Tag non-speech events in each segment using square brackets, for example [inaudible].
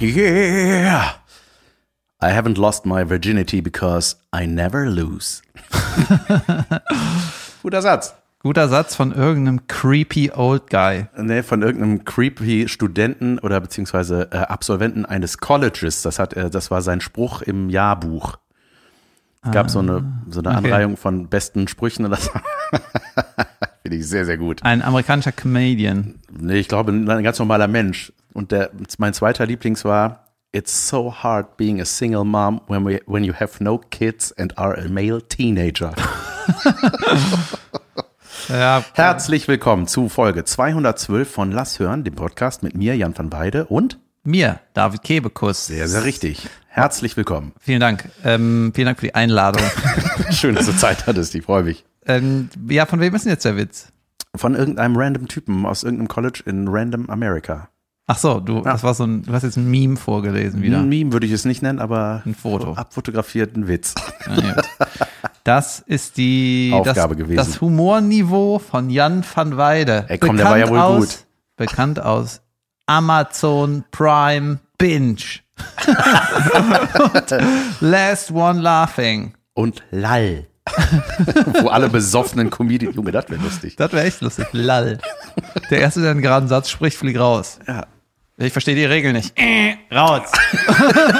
Yeah. I haven't lost my virginity because I never lose. [laughs] Guter Satz. Guter Satz von irgendeinem creepy old guy. Nee, von irgendeinem creepy Studenten oder beziehungsweise äh, Absolventen eines Colleges. Das hat, äh, das war sein Spruch im Jahrbuch. Es gab so eine, so eine okay. Anreihung von besten Sprüchen und das [laughs] finde ich sehr, sehr gut. Ein amerikanischer Comedian. Nee, ich glaube, ein ganz normaler Mensch. Und der, mein zweiter Lieblings war, It's so hard being a single mom when, we, when you have no kids and are a male teenager. [laughs] Ja, Herzlich willkommen zu Folge 212 von Lass hören, dem Podcast mit mir, Jan van Weide und mir, David Kebekus. sehr, sehr richtig. Herzlich willkommen. Vielen Dank. Ähm, vielen Dank für die Einladung. [laughs] Schön, dass du Zeit hattest, ich freue mich. ähm, ja, von wem ist denn jetzt der Witz? Von irgendeinem random Typen aus irgendeinem College in Random America. Ach so, du, das war so ein, du hast jetzt ein Meme vorgelesen wieder. Ein Meme würde ich es nicht nennen, aber Ein Foto. abfotografierten Witz. Ja. Das ist die Aufgabe das, gewesen. das Humorniveau von Jan van Weide. Ey, komm, der war ja wohl aus, gut. Bekannt aus Amazon Prime Binge. [laughs] Last One Laughing. Und Lall. Wo alle besoffenen Comedians, Junge, das wäre lustig. Das wäre echt lustig. Lall. Der Erste, der einen geraden Satz spricht, fliegt raus. Ja. Ich verstehe die Regel nicht. Äh, raus. [laughs]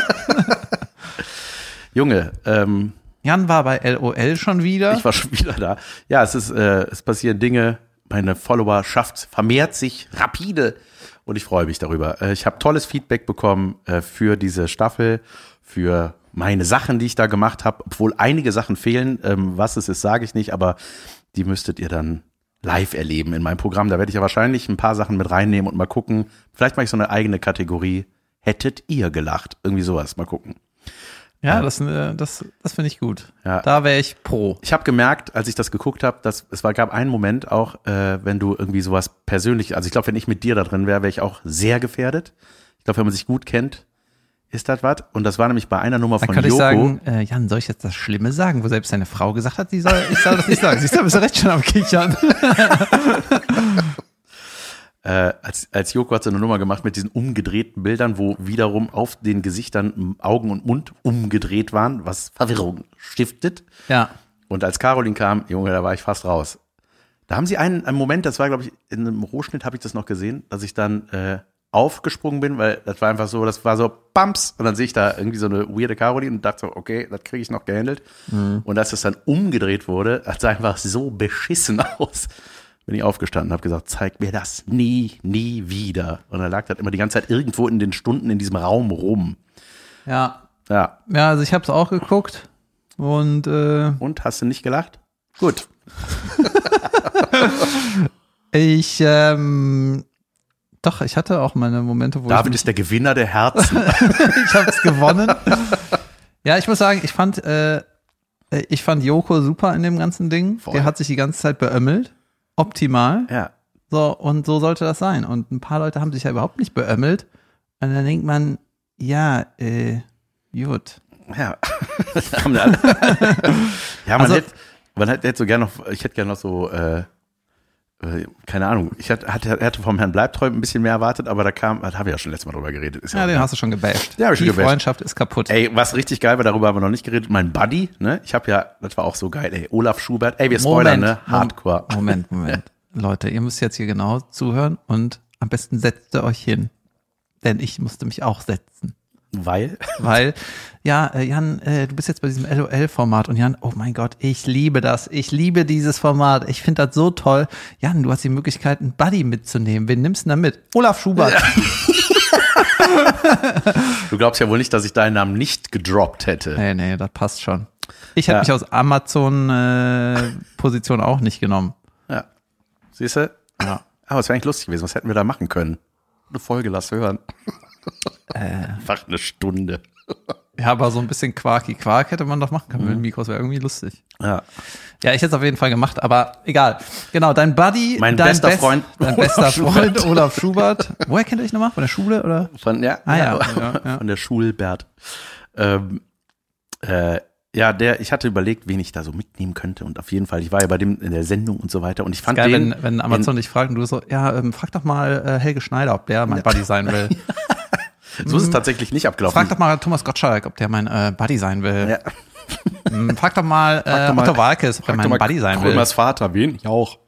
Junge, ähm, Jan war bei LOL schon wieder. ich war schon wieder da. Ja, es ist, äh, es passieren Dinge. Meine Followerschaft vermehrt sich rapide und ich freue mich darüber. Äh, ich habe tolles Feedback bekommen äh, für diese Staffel, für meine Sachen, die ich da gemacht habe, obwohl einige Sachen fehlen. Ähm, was es ist, sage ich nicht, aber die müsstet ihr dann live erleben in meinem Programm. Da werde ich ja wahrscheinlich ein paar Sachen mit reinnehmen und mal gucken. Vielleicht mache ich so eine eigene Kategorie. Hättet ihr gelacht? Irgendwie sowas. Mal gucken. ja, das, äh, das, das finde ich gut. Ja. Da wäre ich pro. Ich habe gemerkt, als ich das geguckt habe, dass es war, gab einen Moment auch, äh, wenn du irgendwie sowas persönlich, also ich glaube, wenn ich mit dir da drin wäre, wäre ich auch sehr gefährdet. Ich glaube, wenn man sich gut kennt, ist das was. Und das war nämlich bei einer Nummer Dann von könnte ich Joko. sagen, äh, Jan, soll ich jetzt das Schlimme sagen, wo selbst deine Frau gesagt hat, sie soll, ich soll das nicht sagen. Siehst du, bist du recht schon am Kichern. [laughs] äh, als, als Joko hat so eine Nummer gemacht mit diesen umgedrehten Bildern, wo wiederum auf den Gesichtern Augen und Mund umgedreht waren, was Verwirrung stiftet. Ja. Und als Caroline kam, Junge, da war ich fast raus. Da haben sie einen, einen Moment, das war, glaube ich, in einem Rohschnitt habe ich das noch gesehen, dass ich dann äh, aufgesprungen bin, weil das war einfach so, das war so Bums und dann sehe ich da irgendwie so eine weirde Caroline und dachte so, okay, das kriege ich noch gehandelt. Und als das dann umgedreht wurde, hat es einfach so beschissen [laughs] aus. Bin ich aufgestanden und habe gesagt, zeig mir das nie, nie wieder. Und dann lag das immer die ganze Zeit irgendwo in den Stunden in diesem Raum rum. Ja. Ja. Ja, also ich habe es auch geguckt. Und äh, Und hast du nicht gelacht? Gut. [laughs] ich, ähm, doch, ich hatte auch meine Momente, wo David ich, ist der Gewinner der Herzen. [laughs] ich habe es gewonnen. ja, ich muss sagen, ich fand, äh, ich fand Joko super in dem ganzen Ding. Voll. Der hat sich die ganze Zeit beömmelt. Optimal. ja. So, und so sollte das sein. Und ein paar Leute haben sich ja überhaupt nicht beömmelt. Und dann denkt man, ja, äh, gut. Ja. [laughs] [laughs] Ja, man Also- hätte, man hätte hätte so gerne noch, ich hätte gerne noch so, äh, keine Ahnung, ich hatte, hatte, vom Herrn Bleibtreu ein bisschen mehr erwartet, aber da kam, da haben wir ja schon letztes Mal drüber geredet. Ist Ja, den auch- hast du schon gebasht. Ja, ich schon Die gebasht. Freundschaft ist kaputt. Ey, was richtig geil war, darüber haben wir noch nicht geredet, mein Buddy, ne? Ich habe ja, das war auch so geil, ey, Olaf Schubert, ey, wir spoilern, ne? Hardcore. Moment, [laughs] Moment. Leute, ihr müsst jetzt hier genau zuhören und am besten setzt ihr euch hin. Denn ich musste mich auch setzen. Weil, Weil, ja, äh, Jan, äh, du bist jetzt bei diesem LOL-Format und Jan, oh mein Gott, ich liebe das. Ich liebe dieses Format. Ich finde das so toll. Jan, du hast die Möglichkeit, einen Buddy mitzunehmen. Wen nimmst du denn da mit? Olaf Schubert. [laughs] du glaubst ja wohl nicht, dass ich deinen Namen nicht gedroppt hätte. Nee, nee, das passt schon. Ich hätte Ja. mich aus Amazon-Position auch nicht genommen. Ja. Siehst du? Ja. Aber es wäre eigentlich lustig gewesen, was hätten wir da machen können? Eine Folge, lass hören. Äh. Einfach eine Stunde. [laughs] Ja, aber so ein bisschen Quarky Quark hätte man doch machen können mit dem Mikros, wäre irgendwie lustig. Ja. Ja, ich hätte es auf jeden Fall gemacht, aber egal. Genau, dein Buddy, Mein dein bester Best- Freund dein Olaf bester Schubert. Freund [laughs] Olaf Schubert. Woher kennt ihr euch nochmal? Von der Schule oder? Von, ja, Ah, ja. Ja, ja. von der Schulbert. Ähm, äh, ja, der, ich hatte überlegt, wen ich da so mitnehmen könnte und auf jeden Fall, ich war ja bei dem in der Sendung und so weiter und ich fand Geil, den, wenn, wenn Amazon dich fragt und du so, ja, ähm, frag doch mal äh, Helge Schneider, ob der mein Buddy sein will. [laughs] So ist es tatsächlich nicht abgelaufen. Frag doch mal Thomas Gottschalk, ob der mein äh, Buddy sein will. Ja. Hm, Frag doch mal [laughs] äh, doch mal- Otto Walkes, ob er mein Buddy sein will. Krömers Vater, wen? Ich auch.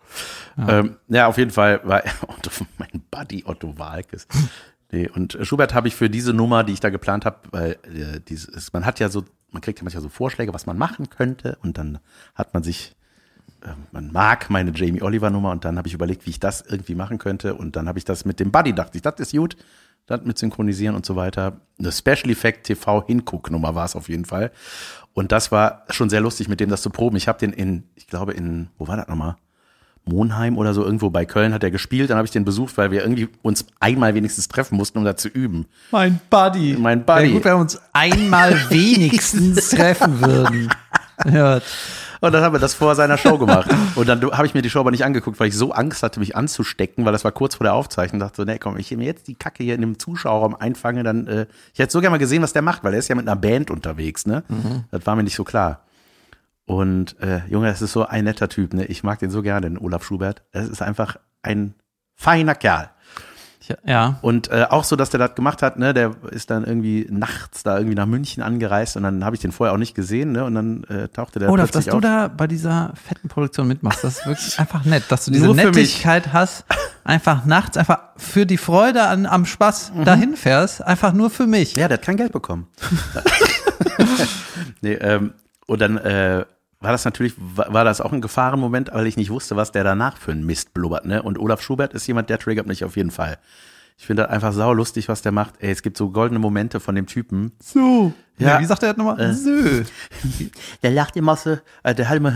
Ja, ähm, ja auf jeden Fall war [laughs] Otto, mein Buddy Otto Walkes. Nee, und Schubert habe ich für diese Nummer, die ich da geplant habe, weil äh, dieses, man hat ja so, man kriegt ja manchmal so Vorschläge, was man machen könnte und dann hat man sich, äh, man mag meine Jamie Oliver Nummer und dann habe ich überlegt, wie ich das irgendwie machen könnte und dann habe ich das mit dem Buddy, dachte ich, das ist gut, das mit synchronisieren und so weiter. Eine Special Effect TV Hinguck-Nummer war es auf jeden Fall. Und das war schon sehr lustig, mit dem das zu proben. Ich habe den in, ich glaube in, wo war das nochmal? Monheim oder so irgendwo bei Köln hat er gespielt. Dann habe ich den besucht, weil wir irgendwie uns einmal wenigstens treffen mussten, um da zu üben. Mein Buddy. Mein Buddy. Wäre gut, wenn wir uns einmal [laughs] wenigstens treffen würden. Ja. Und dann haben wir das vor seiner Show [laughs] gemacht. Und dann habe ich mir die Show aber nicht angeguckt, weil ich so Angst hatte, mich anzustecken, weil das war kurz vor der Aufzeichnung. dachte so, nee, komm, ich mir jetzt die Kacke hier in dem Zuschauerraum einfange, dann, äh, ich hätte so gerne mal gesehen, was der macht, weil er ist ja mit einer Band unterwegs, ne? Das war mir nicht so klar. Und äh, Junge, das ist so ein netter Typ, ne? Ich mag den so gerne, den Olaf Schubert. Das ist einfach ein feiner Kerl. Ja. Und äh, auch so, dass der das gemacht hat, ne, der ist dann irgendwie nachts da irgendwie nach München angereist und dann habe ich den vorher auch nicht gesehen, ne? Und dann äh, tauchte der Olaf, dass plötzlich du auf. da bei dieser fetten Produktion mitmachst, das ist wirklich [laughs] einfach nett, dass du diese. Nettigkeit hast, einfach nachts, einfach für die Freude an, am Spaß dahin fährst, einfach nur für mich. Ja, der hat kein Geld bekommen. [laughs] [laughs] nee, ähm, und dann äh, war das natürlich, war, das auch ein Gefahrenmoment, weil ich nicht wusste, was der danach für ein Mist blubbert. Ne? Und Olaf Schubert ist jemand, der triggert mich auf jeden Fall. Ich finde das einfach sau lustig, was der macht. Ey, es gibt so goldene Momente von dem Typen. So. Ja. Ja. Wie sagt er das nochmal? So. [laughs] Der lacht immer so, äh, der hat immer,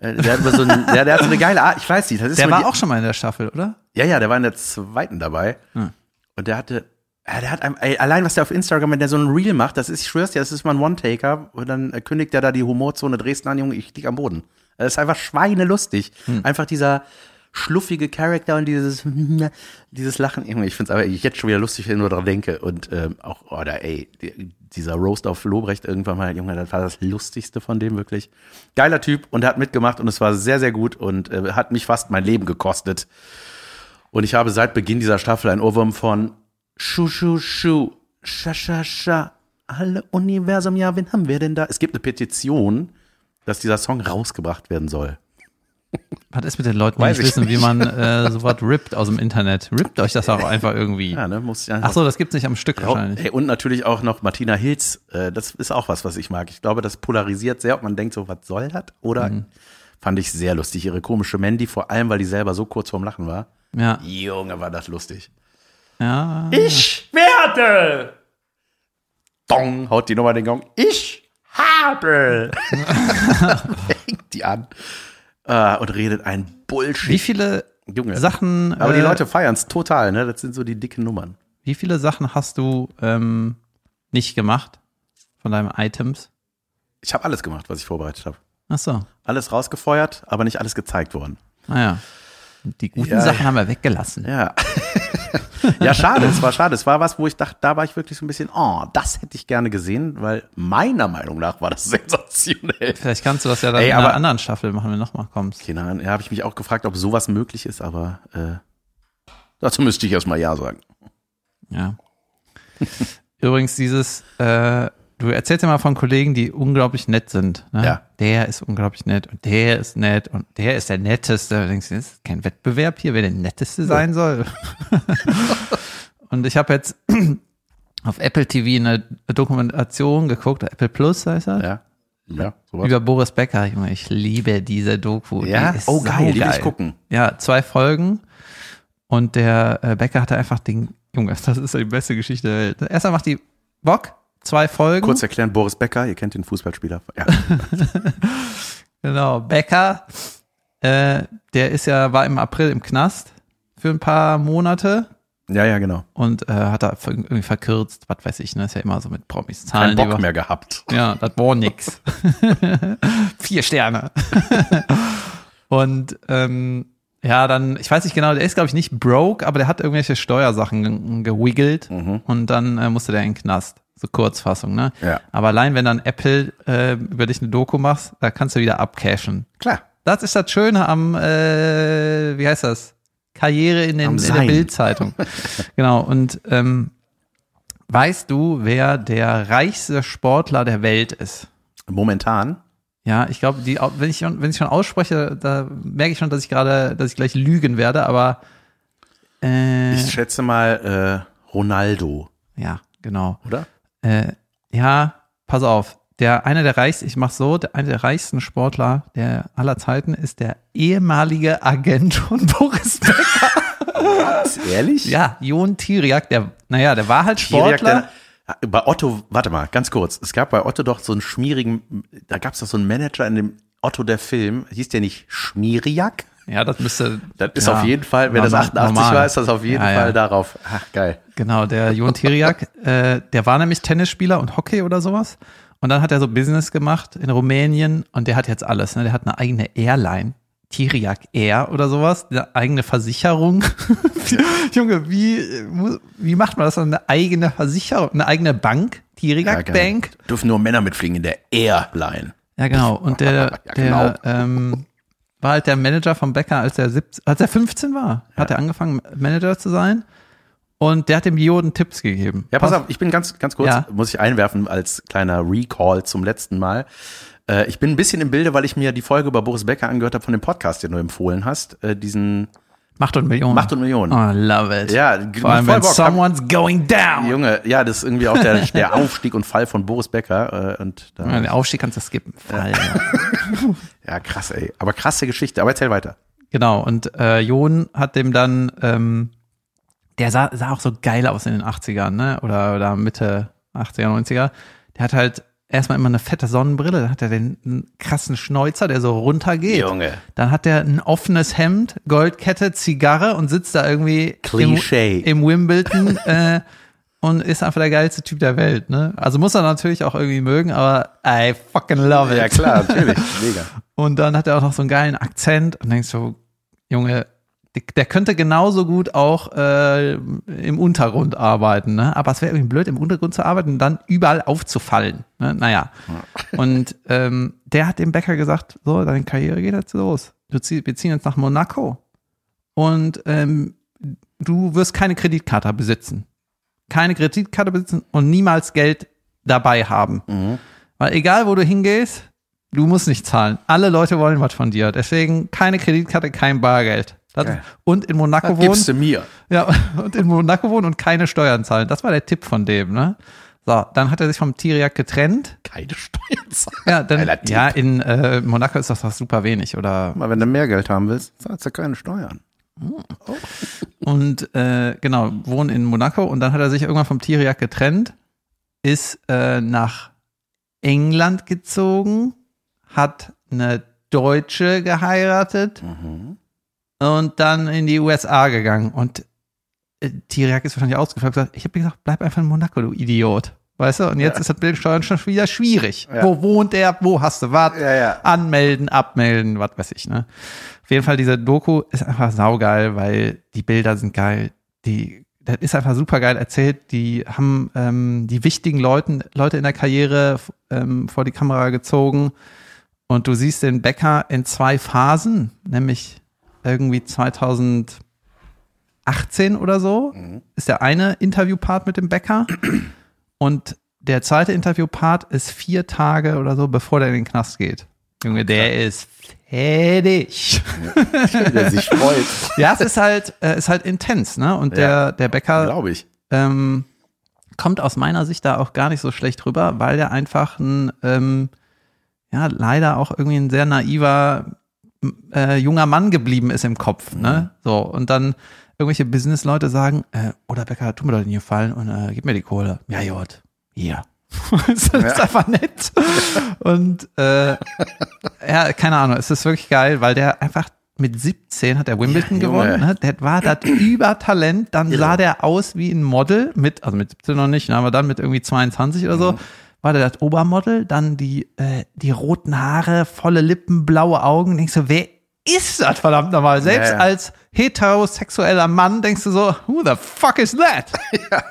äh, der hat immer so ein, der, der hat so eine geile Art, ich weiß nicht, das ist Der war die- auch schon mal in der Staffel, oder? Ja, ja, der war in der zweiten dabei. Und der hatte, ja, der hat einem, ey, allein was der auf Instagram, wenn der so ein Reel macht, das ist, ich schwör's dir, das ist mal ein One-Taker. Und dann äh, kündigt der da die Humorzone Dresden an, Junge, ich lieg am Boden. Das ist einfach schweinelustig. Einfach dieser schluffige Charakter und dieses, [laughs] dieses Lachen. Junge, ich find's aber jetzt schon wieder lustig, wenn ich nur dran denke. Und ähm, auch, oh, da, ey, die, dieser Roast auf Lobrecht irgendwann mal, Junge, das war das Lustigste von dem wirklich. Geiler Typ und er hat mitgemacht und es war sehr, sehr gut und äh, hat mich fast mein Leben gekostet. Und ich habe seit Beginn dieser Staffel ein Ohrwurm von Schu, Schu, Schu, Scha, Scha, Scha, alle Universum, ja, wen haben wir denn da? Es gibt eine Petition, dass dieser Song rausgebracht werden soll. Was ist mit den Leuten, die Weiß nicht ich wissen, wie man äh, sowas rippt aus dem Internet? Rippt euch das auch einfach irgendwie. Ja, ne, muss einfach. Ach so, das gibt's nicht am Stück Ja, wahrscheinlich. ey, und natürlich auch noch Martina Hilz. Äh, das ist auch was, was ich mag. Ich glaube, das polarisiert sehr, ob man denkt, so, was soll das? Oder Mhm. fand ich sehr lustig. Ihre komische Mandy, vor allem, weil die selber so kurz vorm Lachen war. Ja. Junge, war das lustig. Ja. Ich werde. Dong, haut die Nummer den Gong. Ich habe. Hängt [laughs] die an. Äh, und redet ein Bullshit. Wie viele Junge. Sachen, Aber die äh, Leute feiern es total, ne? Das sind so die dicken Nummern. wie viele Sachen hast du ähm, nicht gemacht von deinen Items? Ich habe alles gemacht, was ich vorbereitet habe. Ach so. Alles rausgefeuert, aber nicht alles gezeigt worden. Naja. Die guten Ja. Sachen haben wir weggelassen. Ja. [laughs] [laughs] ja, schade, es war schade. Es war was, wo ich dachte, da war ich wirklich so ein bisschen, oh, das hätte ich gerne gesehen, weil meiner Meinung nach war das [laughs] sensationell. Vielleicht kannst du das ja dann Ey, in einer anderen Staffel machen, wenn du nochmal kommst. Keine Ahnung, ja, habe ich mich auch gefragt, ob sowas möglich ist, aber äh, dazu müsste ich erstmal Ja sagen. Ja. [laughs] Übrigens, dieses, äh, du erzählst ja mal von Kollegen, die unglaublich nett sind. Ne? Ja. Der ist unglaublich nett und der ist nett und der ist der Netteste. Da denkst du, das ist kein Wettbewerb hier, wer der Netteste sein soll. [laughs] und ich habe jetzt [clears throat] auf Apple TV eine Dokumentation geguckt, Apple Plus heißt das, Ja, ja, sowas. über Boris Becker. Junge, ich liebe diese Doku. Ja? Die ist Oh, geil, die will ich gucken. Ja, zwei Folgen. Und der äh, Becker hatte einfach den, Junge, [laughs] das ist die beste Geschichte der Welt. Erstmal macht die Bock, zwei Folgen. Kurz erklären, Boris Becker, ihr kennt den Fußballspieler. Ja, [laughs] Genau, Becker, äh, der ist ja, war im April im Knast für ein paar Monate ja, ja genau. und äh, hat da irgendwie verkürzt, was weiß ich, ne? Ist ja immer so mit Promis Kein Zahlen. die Bock mehr gehabt. Ja, das war nix. [laughs] Vier Sterne. [laughs] Und ähm, ja, dann, ich weiß nicht genau, der ist, glaube ich, nicht broke, aber der hat irgendwelche Steuersachen ge gewiggelt und dann äh, musste der in den Knast. So Kurzfassung, ne? Ja. Aber allein, wenn dann Apple äh, über dich eine Doku machst, da kannst du wieder abcashen. Klar. Das ist das Schöne am, äh, wie heißt das? Karriere in, den, in der. Bildzeitung. [laughs] genau. Und ähm, Weißt du, wer der reichste Sportler der Welt ist? Momentan. Ja, ich glaube, die, wenn ich, wenn ich schon ausspreche, da merke ich schon, dass ich gerade, dass ich gleich lügen werde, aber äh, Ich schätze mal äh, Ronaldo, ja, genau. oder? Äh, ja, pass auf. Der einer der reichsten, ich mach so, der einer der reichsten Sportler der aller Zeiten ist der ehemalige Agent von [laughs] Boris Becker. Ist ehrlich? Ja, Jon Tiriak, der, naja, der war halt Sportler. der, bei Otto, warte mal, ganz kurz. Es gab bei Otto doch so einen schmierigen, da gab es doch so einen Manager in dem Otto der Film, hieß der nicht Schmieriak? Ja, das müsste. Das ist ja, auf jeden Fall, wenn das normal- 88 normal. war, ist das auf jeden Ja, ja. Fall darauf. Ach, geil. Genau, der Jon Tiriak, [laughs] äh, der war nämlich Tennisspieler und Hockey oder sowas. Und dann hat er so Business gemacht in Rumänien und der hat jetzt alles. Ne? Der hat eine eigene Airline, Tiriak Air oder sowas, eine eigene Versicherung. [laughs] Junge, wie, wie macht man das? Eine eigene Versicherung, eine eigene Bank, Tiriak geil. Bank. Dürfen nur Männer mitfliegen in der Airline. Ja, genau. Und der, [laughs] Ja, genau. der ähm, war halt der Manager vom Bäcker, als er 17, als er 15 war, hat er angefangen, Manager zu sein. Und der hat dem Joden Tipps gegeben. Ja, pass auf, ich bin ganz, ganz kurz, Ja. muss ich einwerfen als kleiner Recall zum letzten Mal. Äh, ich bin ein bisschen im Bilde, weil ich mir die Folge über Boris Becker angehört habe von dem Podcast, den du empfohlen hast. Äh, diesen Macht und Millionen. Macht und Millionen. Oh, love it. Ja, Vor allem, wenn someone's going down. Junge, ja, das ist irgendwie auch der, [laughs] der Aufstieg und Fall von Boris Becker. Äh, und da, Ja, den Aufstieg kannst du skippen. Fall, ja. [laughs] ja, krass, ey. Aber krasse Geschichte. Aber erzähl weiter. Genau, und äh, Jon hat dem dann, ähm, der sah, sah auch so geil aus in den 80ern, ne? Oder, oder Mitte 80er, 90er. Der hat halt erstmal immer eine fette Sonnenbrille, dann hat er den krassen Schnäuzer, der so runtergeht. Junge. Dann hat er ein offenes Hemd, Goldkette, Zigarre und sitzt da irgendwie Klischee. im, im Wimbledon [laughs] äh, und ist einfach der geilste Typ der Welt. Ne? Also muss er natürlich auch irgendwie mögen, aber I fucking love it. Ja, klar, natürlich. [laughs] Mega. Und dann hat er auch noch so einen geilen Akzent und denkst so, Junge, der könnte genauso gut auch äh, im Untergrund arbeiten, ne? Aber es wäre irgendwie blöd, im Untergrund zu arbeiten und dann überall aufzufallen. Ne? Naja. Und ähm, der hat dem Bäcker gesagt: So, deine Karriere geht jetzt los. Du zieh, wir ziehen jetzt nach Monaco und ähm, du wirst keine Kreditkarte besitzen. Keine Kreditkarte besitzen und niemals Geld dabei haben. Weil egal, wo du hingehst, du musst nicht zahlen. Alle Leute wollen was von dir. Deswegen keine Kreditkarte, kein Bargeld. Geil. und in Monaco Das wohnen. gibst du mir. Ja, [laughs] und in Monaco wohnen und keine Steuern zahlen. Das war der Tipp von dem, ne? So, dann hat er sich vom Tiriak getrennt. Keine Steuern zahlen. Ja, dann, ja in äh, Monaco ist das doch super wenig. Oder Mal, wenn du mehr Geld haben willst, zahlst du keine Steuern. und äh, genau, wohnen in Monaco und dann hat er sich irgendwann vom Tiriak getrennt, ist äh, nach England gezogen, hat eine Deutsche geheiratet und dann in die USA gegangen. Und äh, Tiriak ist wahrscheinlich ausgefallen ich habe gesagt, bleib einfach in Monaco, du Idiot. Weißt du? Und jetzt ist das mit den Steuern schon wieder schwierig. Ja. Wo wohnt er? Wo hast du was? Ja, ja. Anmelden, abmelden, was weiß ich, ne? Auf jeden Fall, diese Doku ist einfach saugeil, weil die Bilder sind geil. Die, das ist einfach super geil erzählt. Die haben ähm, die wichtigen Leuten, Leute in der Karriere ähm, vor die Kamera gezogen. Und du siehst den Becker in zwei Phasen, nämlich irgendwie 2018 oder so, ist der eine Interviewpart mit dem Bäcker. [clears throat] Und der zweite Interviewpart ist vier Tage oder so, bevor der in den Knast geht. Junge, der ist fertig. Der sich freut. [laughs] ja, es ist halt, äh, ist halt intens, ne? Und der, Ja. der Bäcker Glaube ich. ähm, kommt aus meiner Sicht da auch gar nicht so schlecht rüber, weil der einfach ein, ähm, ja, leider auch irgendwie ein sehr naiver äh, junger Mann geblieben ist im Kopf, ne? So, und dann irgendwelche Businessleute sagen, äh, oder Becker, tu mir doch den Gefallen und äh, gib mir die Kohle. Ja, Jod, hier. [laughs] das ist einfach nett. Und äh, ja, keine Ahnung, es ist wirklich geil, weil der einfach mit 17 hat er Wimbledon Ja, gewonnen. Ne? Der war das Übertalent. Dann sah der aus wie ein Model mit, also mit 17 noch nicht, ne, aber dann mit irgendwie 22 oder Mhm. War der das Obermodel, dann die, äh, die roten Haare, volle Lippen, blaue Augen. Denkst du, wer ist das verdammt nochmal? Selbst Ja, ja. als heterosexueller Mann denkst du so, who the fuck is that? [laughs]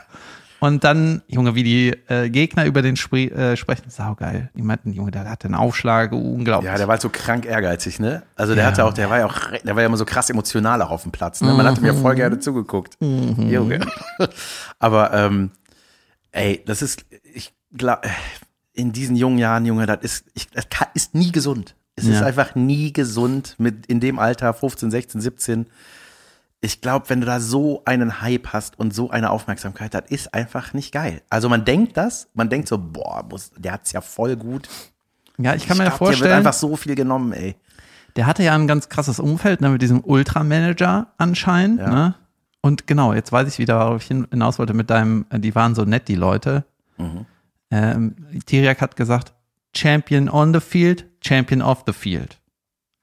Und dann, Junge, wie die äh, Gegner über den Spre äh, sprechen, saugeil. Die meinten, Junge, der hat einen Aufschlag, unglaublich. Ja, der war halt so krank ehrgeizig, ne? Also der Ja. hatte auch, der war ja auch, der war ja immer so krass emotional auch auf dem Platz, ne? Man hatte mir voll gerne zugeguckt. Junge. [laughs] Aber ähm, Ey, das ist, in diesen jungen Jahren, Junge, das ist, ich, das ist nie gesund. Es ist Ja. einfach nie gesund mit in dem Alter 15, 16, 17. Ich glaube, wenn du da so einen Hype hast und so eine Aufmerksamkeit, das ist einfach nicht geil. Also man denkt das, man denkt so, boah, der hat's ja voll gut. Ja, ich kann mir ich ja glaub, dir wird vorstellen, einfach so viel genommen, ey. der hatte ja ein ganz krasses Umfeld ne, mit diesem Ultramanager anscheinend. Ja. Ne? Und genau, jetzt weiß ich wieder, worauf ich hin- hinaus wollte mit deinem, äh, die waren so nett, die Leute. Mhm. Ähm, Tiriak hat gesagt, Champion on the field, Champion off the field.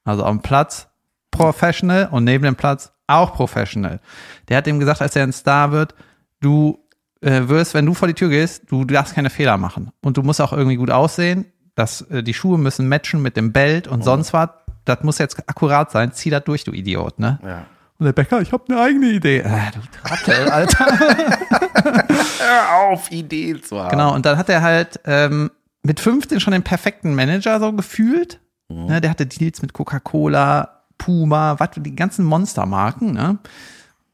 Also am Platz professional und neben dem Platz auch professional. Der hat ihm gesagt, als er ein Star wird, du äh, wirst, wenn du vor die Tür gehst, du darfst keine Fehler machen. Und du musst auch irgendwie gut aussehen. Das, äh, die Schuhe müssen matchen mit dem Belt und sonst was. Das muss jetzt akkurat sein. Zieh das durch, du Idiot, ne? Ja. Und der Bäcker, ich habe eine eigene Idee. Äh, du Trottel, Alter. [laughs] Hör auf, Ideen zu haben. Genau, und dann hat er halt ähm, mit 15 schon den perfekten Manager so gefühlt. Mhm. Ne, der hatte Deals mit Coca-Cola, Puma, was, die ganzen Monstermarken. Ne?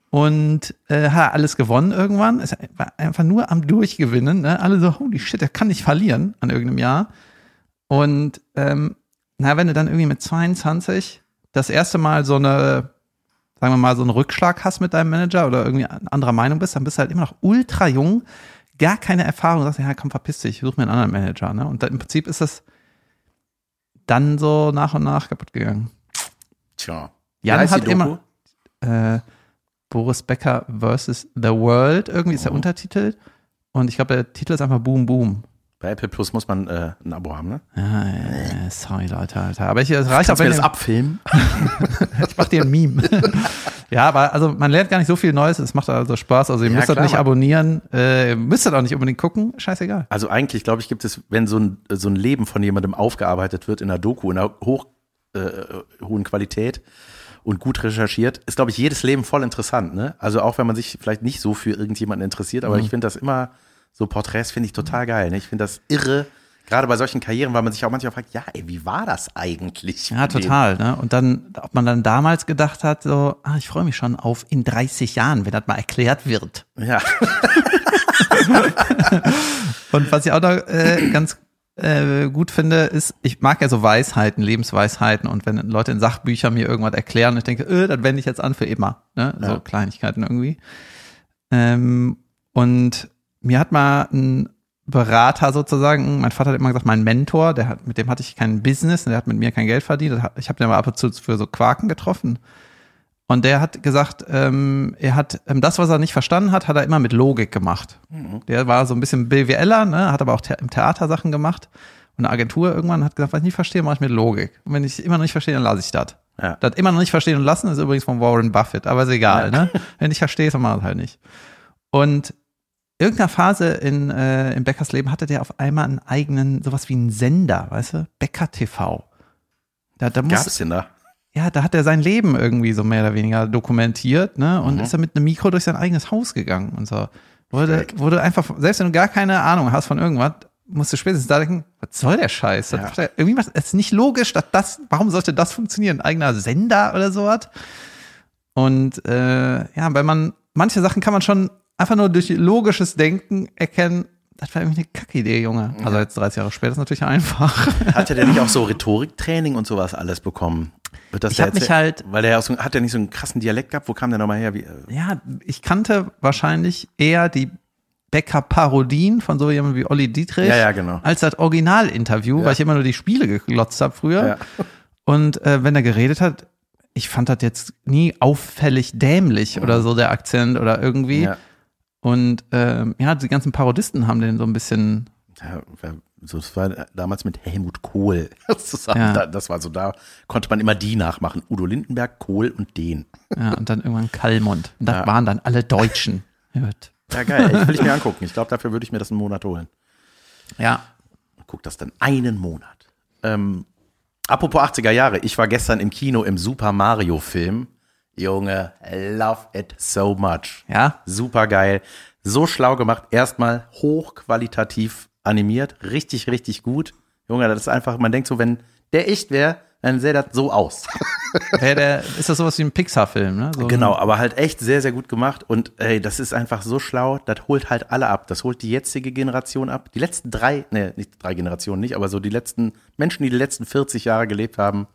Und äh, hat alles gewonnen irgendwann. Ist war einfach nur am Durchgewinnen. Ne? Alle so, holy shit, der kann nicht verlieren an irgendeinem Jahr. Und ähm, na, wenn du dann irgendwie mit 22 das erste Mal so eine, sagen wir mal, so einen Rückschlag hast mit deinem Manager oder irgendwie anderer Meinung bist, dann bist du halt immer noch ultra jung, gar keine Erfahrung, sagst, ja, komm, verpiss dich, such mir einen anderen Manager. Ne? Und dann, im Prinzip ist es dann so nach und nach kaputt gegangen. Tja. Jan hat immer äh, Boris Becker versus The World, irgendwie ist der Oh. Untertitel. Und ich glaube, der Titel ist einfach Boom Boom. Bei Apple Plus muss man äh, ein Abo haben, ne? Ja, ja, sorry, Leute, Alter. Aber ich, es reicht auch, wenn das abfilmen? [laughs] Ich mach dir ein Meme. [laughs] ja, aber also man lernt gar nicht so viel Neues. Es macht also Spaß. Also ihr müsst das nicht abonnieren. Äh, ihr müsst das auch nicht unbedingt gucken. Scheißegal. Also eigentlich, glaube ich, gibt es, wenn so ein, so ein Leben von jemandem aufgearbeitet wird in einer Doku, in einer hoch, äh, hohen Qualität und gut recherchiert, ist, glaube ich, jedes Leben voll interessant. Ne? Also auch wenn man sich vielleicht nicht so für irgendjemanden interessiert, aber ich finde das immer, so Porträts finde ich total geil. Ne? Ich finde das irre, gerade bei solchen Karrieren, weil man sich auch manchmal fragt, ja, ey, wie war das eigentlich? Ja, total. Ne? Und dann, ob man dann damals gedacht hat, so, ah, ich freue mich schon auf in 30 Jahren, wenn das mal erklärt wird. Ja, [laughs] Und was ich auch noch äh, ganz äh, gut finde, ist, ich mag ja so Weisheiten, Lebensweisheiten und wenn Leute in Sachbüchern mir irgendwas erklären ich denke, äh, das wende ich jetzt an für immer. Ne? So Ja. Kleinigkeiten irgendwie. Ähm, und mir hat mal ein Berater sozusagen, mein Vater hat immer gesagt, mein Mentor, der hat, mit dem hatte ich kein Business, der hat mit mir kein Geld verdient. Ich habe den aber ab und zu für so Quaken getroffen. Und der hat gesagt, ähm, er hat ähm, das, was er nicht verstanden hat, hat er immer mit Logik gemacht. Der war so ein bisschen BWLer, ne, hat aber auch im Theater Sachen gemacht. Und eine Agentur irgendwann hat gesagt, was ich nicht verstehe, mache ich mit Logik. Und wenn ich immer noch nicht verstehe, dann lasse ich das. Ja. Das immer noch nicht verstehen und lassen ist übrigens von Warren Buffett, aber ist egal, ne? Wenn ich verstehe, dann mach ich halt nicht. Und irgendeiner Phase in, äh, in Beckers Leben hatte der auf einmal einen eigenen, sowas wie einen Sender, weißt du? Becker TV. Da, da muss, gab's denn da? ja, da hat er sein Leben irgendwie so mehr oder weniger dokumentiert, ne? Und Mhm. ist dann mit einem Mikro durch sein eigenes Haus gegangen und so. Wurde, wurde einfach, selbst wenn du gar keine Ahnung hast von irgendwas, musst du spätestens da denken, was soll der Scheiß? Ja. macht er- irgendwie macht es ist nicht logisch, dass das, warum sollte das funktionieren? Ein eigener Sender oder sowas? Und äh, ja, weil man, manche Sachen kann man schon einfach nur durch logisches Denken erkennen, das war irgendwie eine Kackidee, Junge. Also jetzt 30 Jahre später ist natürlich einfach. [laughs] Hatte der nicht auch so Rhetoriktraining und sowas alles bekommen? Wird das Ich der hab mich halt- Weil der ja auch so, hat der nicht so einen krassen Dialekt gehabt? Wo kam der nochmal her? Wie, äh, Ja, ich kannte wahrscheinlich eher die Becker-Parodien von so jemandem wie Olli Dietrich Ja, ja, genau. als das Originalinterview, Ja. weil ich immer nur die Spiele geglotzt habe früher. Ja. Und äh, wenn er geredet hat, ich fand das jetzt nie auffällig dämlich oder so, der Akzent oder irgendwie. ja. Und ähm, ja, die ganzen Parodisten haben den so ein bisschen, Ja, so, das war damals mit Helmut Kohl [laughs] zusammen. Ja. Da, das war so, da konnte man immer die nachmachen. Udo Lindenberg, Kohl und den. ja, und dann irgendwann Kallmund. Und das Ja. waren dann alle Deutschen. [laughs] Gut. Ja, geil. Ich will ich mir angucken. Ich glaube, dafür würde ich mir das einen Monat holen. Ja, Guck das dann einen Monat. Ähm, apropos 80er Jahre. Ich war gestern im Kino im Super Mario Film. Junge, love it so much. ja, Super geil. So schlau gemacht. Erstmal hochqualitativ animiert. Richtig, richtig gut. Junge, das ist einfach, man denkt so, wenn der echt wäre, dann sähe das so aus. [laughs] Wer der, ist das sowas wie ein Pixar-Film, ne? So Genau, aber halt echt sehr, sehr gut gemacht. Und ey, das ist einfach so schlau. Das holt halt alle ab. Das holt die jetzige Generation ab. Die letzten drei, ne, nicht drei Generationen nicht, aber so die letzten Menschen, die die letzten 40 Jahre gelebt haben,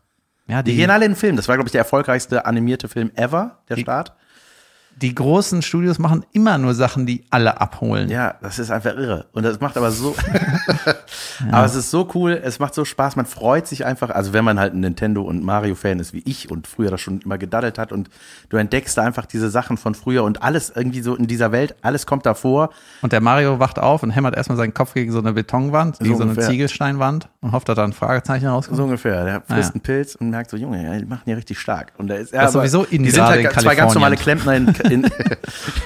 Ja, die die, gehen alle in den Film. Das war, glaube ich, der erfolgreichste animierte Film ever, der Start. Die großen Studios machen immer nur Sachen, die alle abholen. Ja, das ist einfach irre. Und das macht aber so. [laughs] [laughs] Aber es ist so cool, es macht so Spaß, man freut sich einfach. Also, wenn man halt ein Nintendo- und Mario-Fan ist wie ich und früher das schon immer gedaddelt hat und du entdeckst da einfach diese Sachen von früher und alles irgendwie so in dieser Welt, alles kommt davor. Und der Mario wacht auf und hämmert erstmal seinen Kopf gegen so eine Betonwand, gegen so eine ungefähr. Ziegelsteinwand und hofft, dass da ein Fragezeichen rauskommt. So ungefähr. Der frisst Ah, ja. einen Pilz und merkt so, Junge, ja, die machen ja richtig stark. Und da ist er Das aber, sowieso in die sind halt zwei ganz normale. Klempner in, in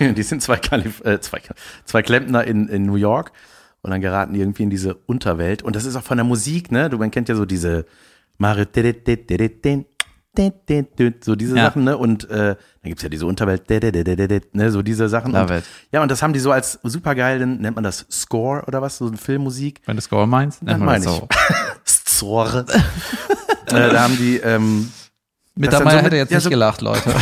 [laughs] die sind zwei, Kalif äh, zwei, zwei Klempner in, in New York und dann geraten die irgendwie in diese Unterwelt. Und das ist auch von der Musik, ne? Du, man kennt ja so diese Mario, so diese Ja. Sachen, ne? Und äh, dann gibt's ja diese Unterwelt, ne? So diese Sachen. Und, ja, und das haben die so als supergeil, dann nennt man das Score oder was, so eine Filmmusik. Wenn du Score meinst, nennt Dann man das meine ich. so. [laughs] Score. [laughs] äh, da haben die, ähm, Mittermeier dann so mit- hätte jetzt ja, nicht so- gelacht, Leute. [laughs]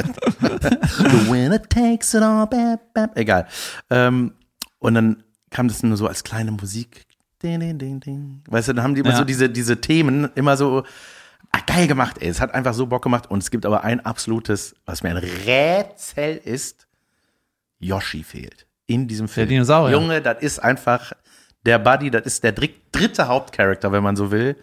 The winner takes it all, bap, bap. Egal. Ähm, und dann kam das nur so als kleine Musik. Ding, ding, ding, ding. Weißt du, dann haben die immer Ja. so diese, diese Themen immer so ah, geil gemacht, ey. Es hat einfach so Bock gemacht. Und es gibt aber ein absolutes, was mir ein Rätsel ist, Yoshi fehlt in diesem Film. Dinosaurier. Junge, das ist einfach der Buddy, das ist der dritt- dritte Hauptcharakter, wenn man so will.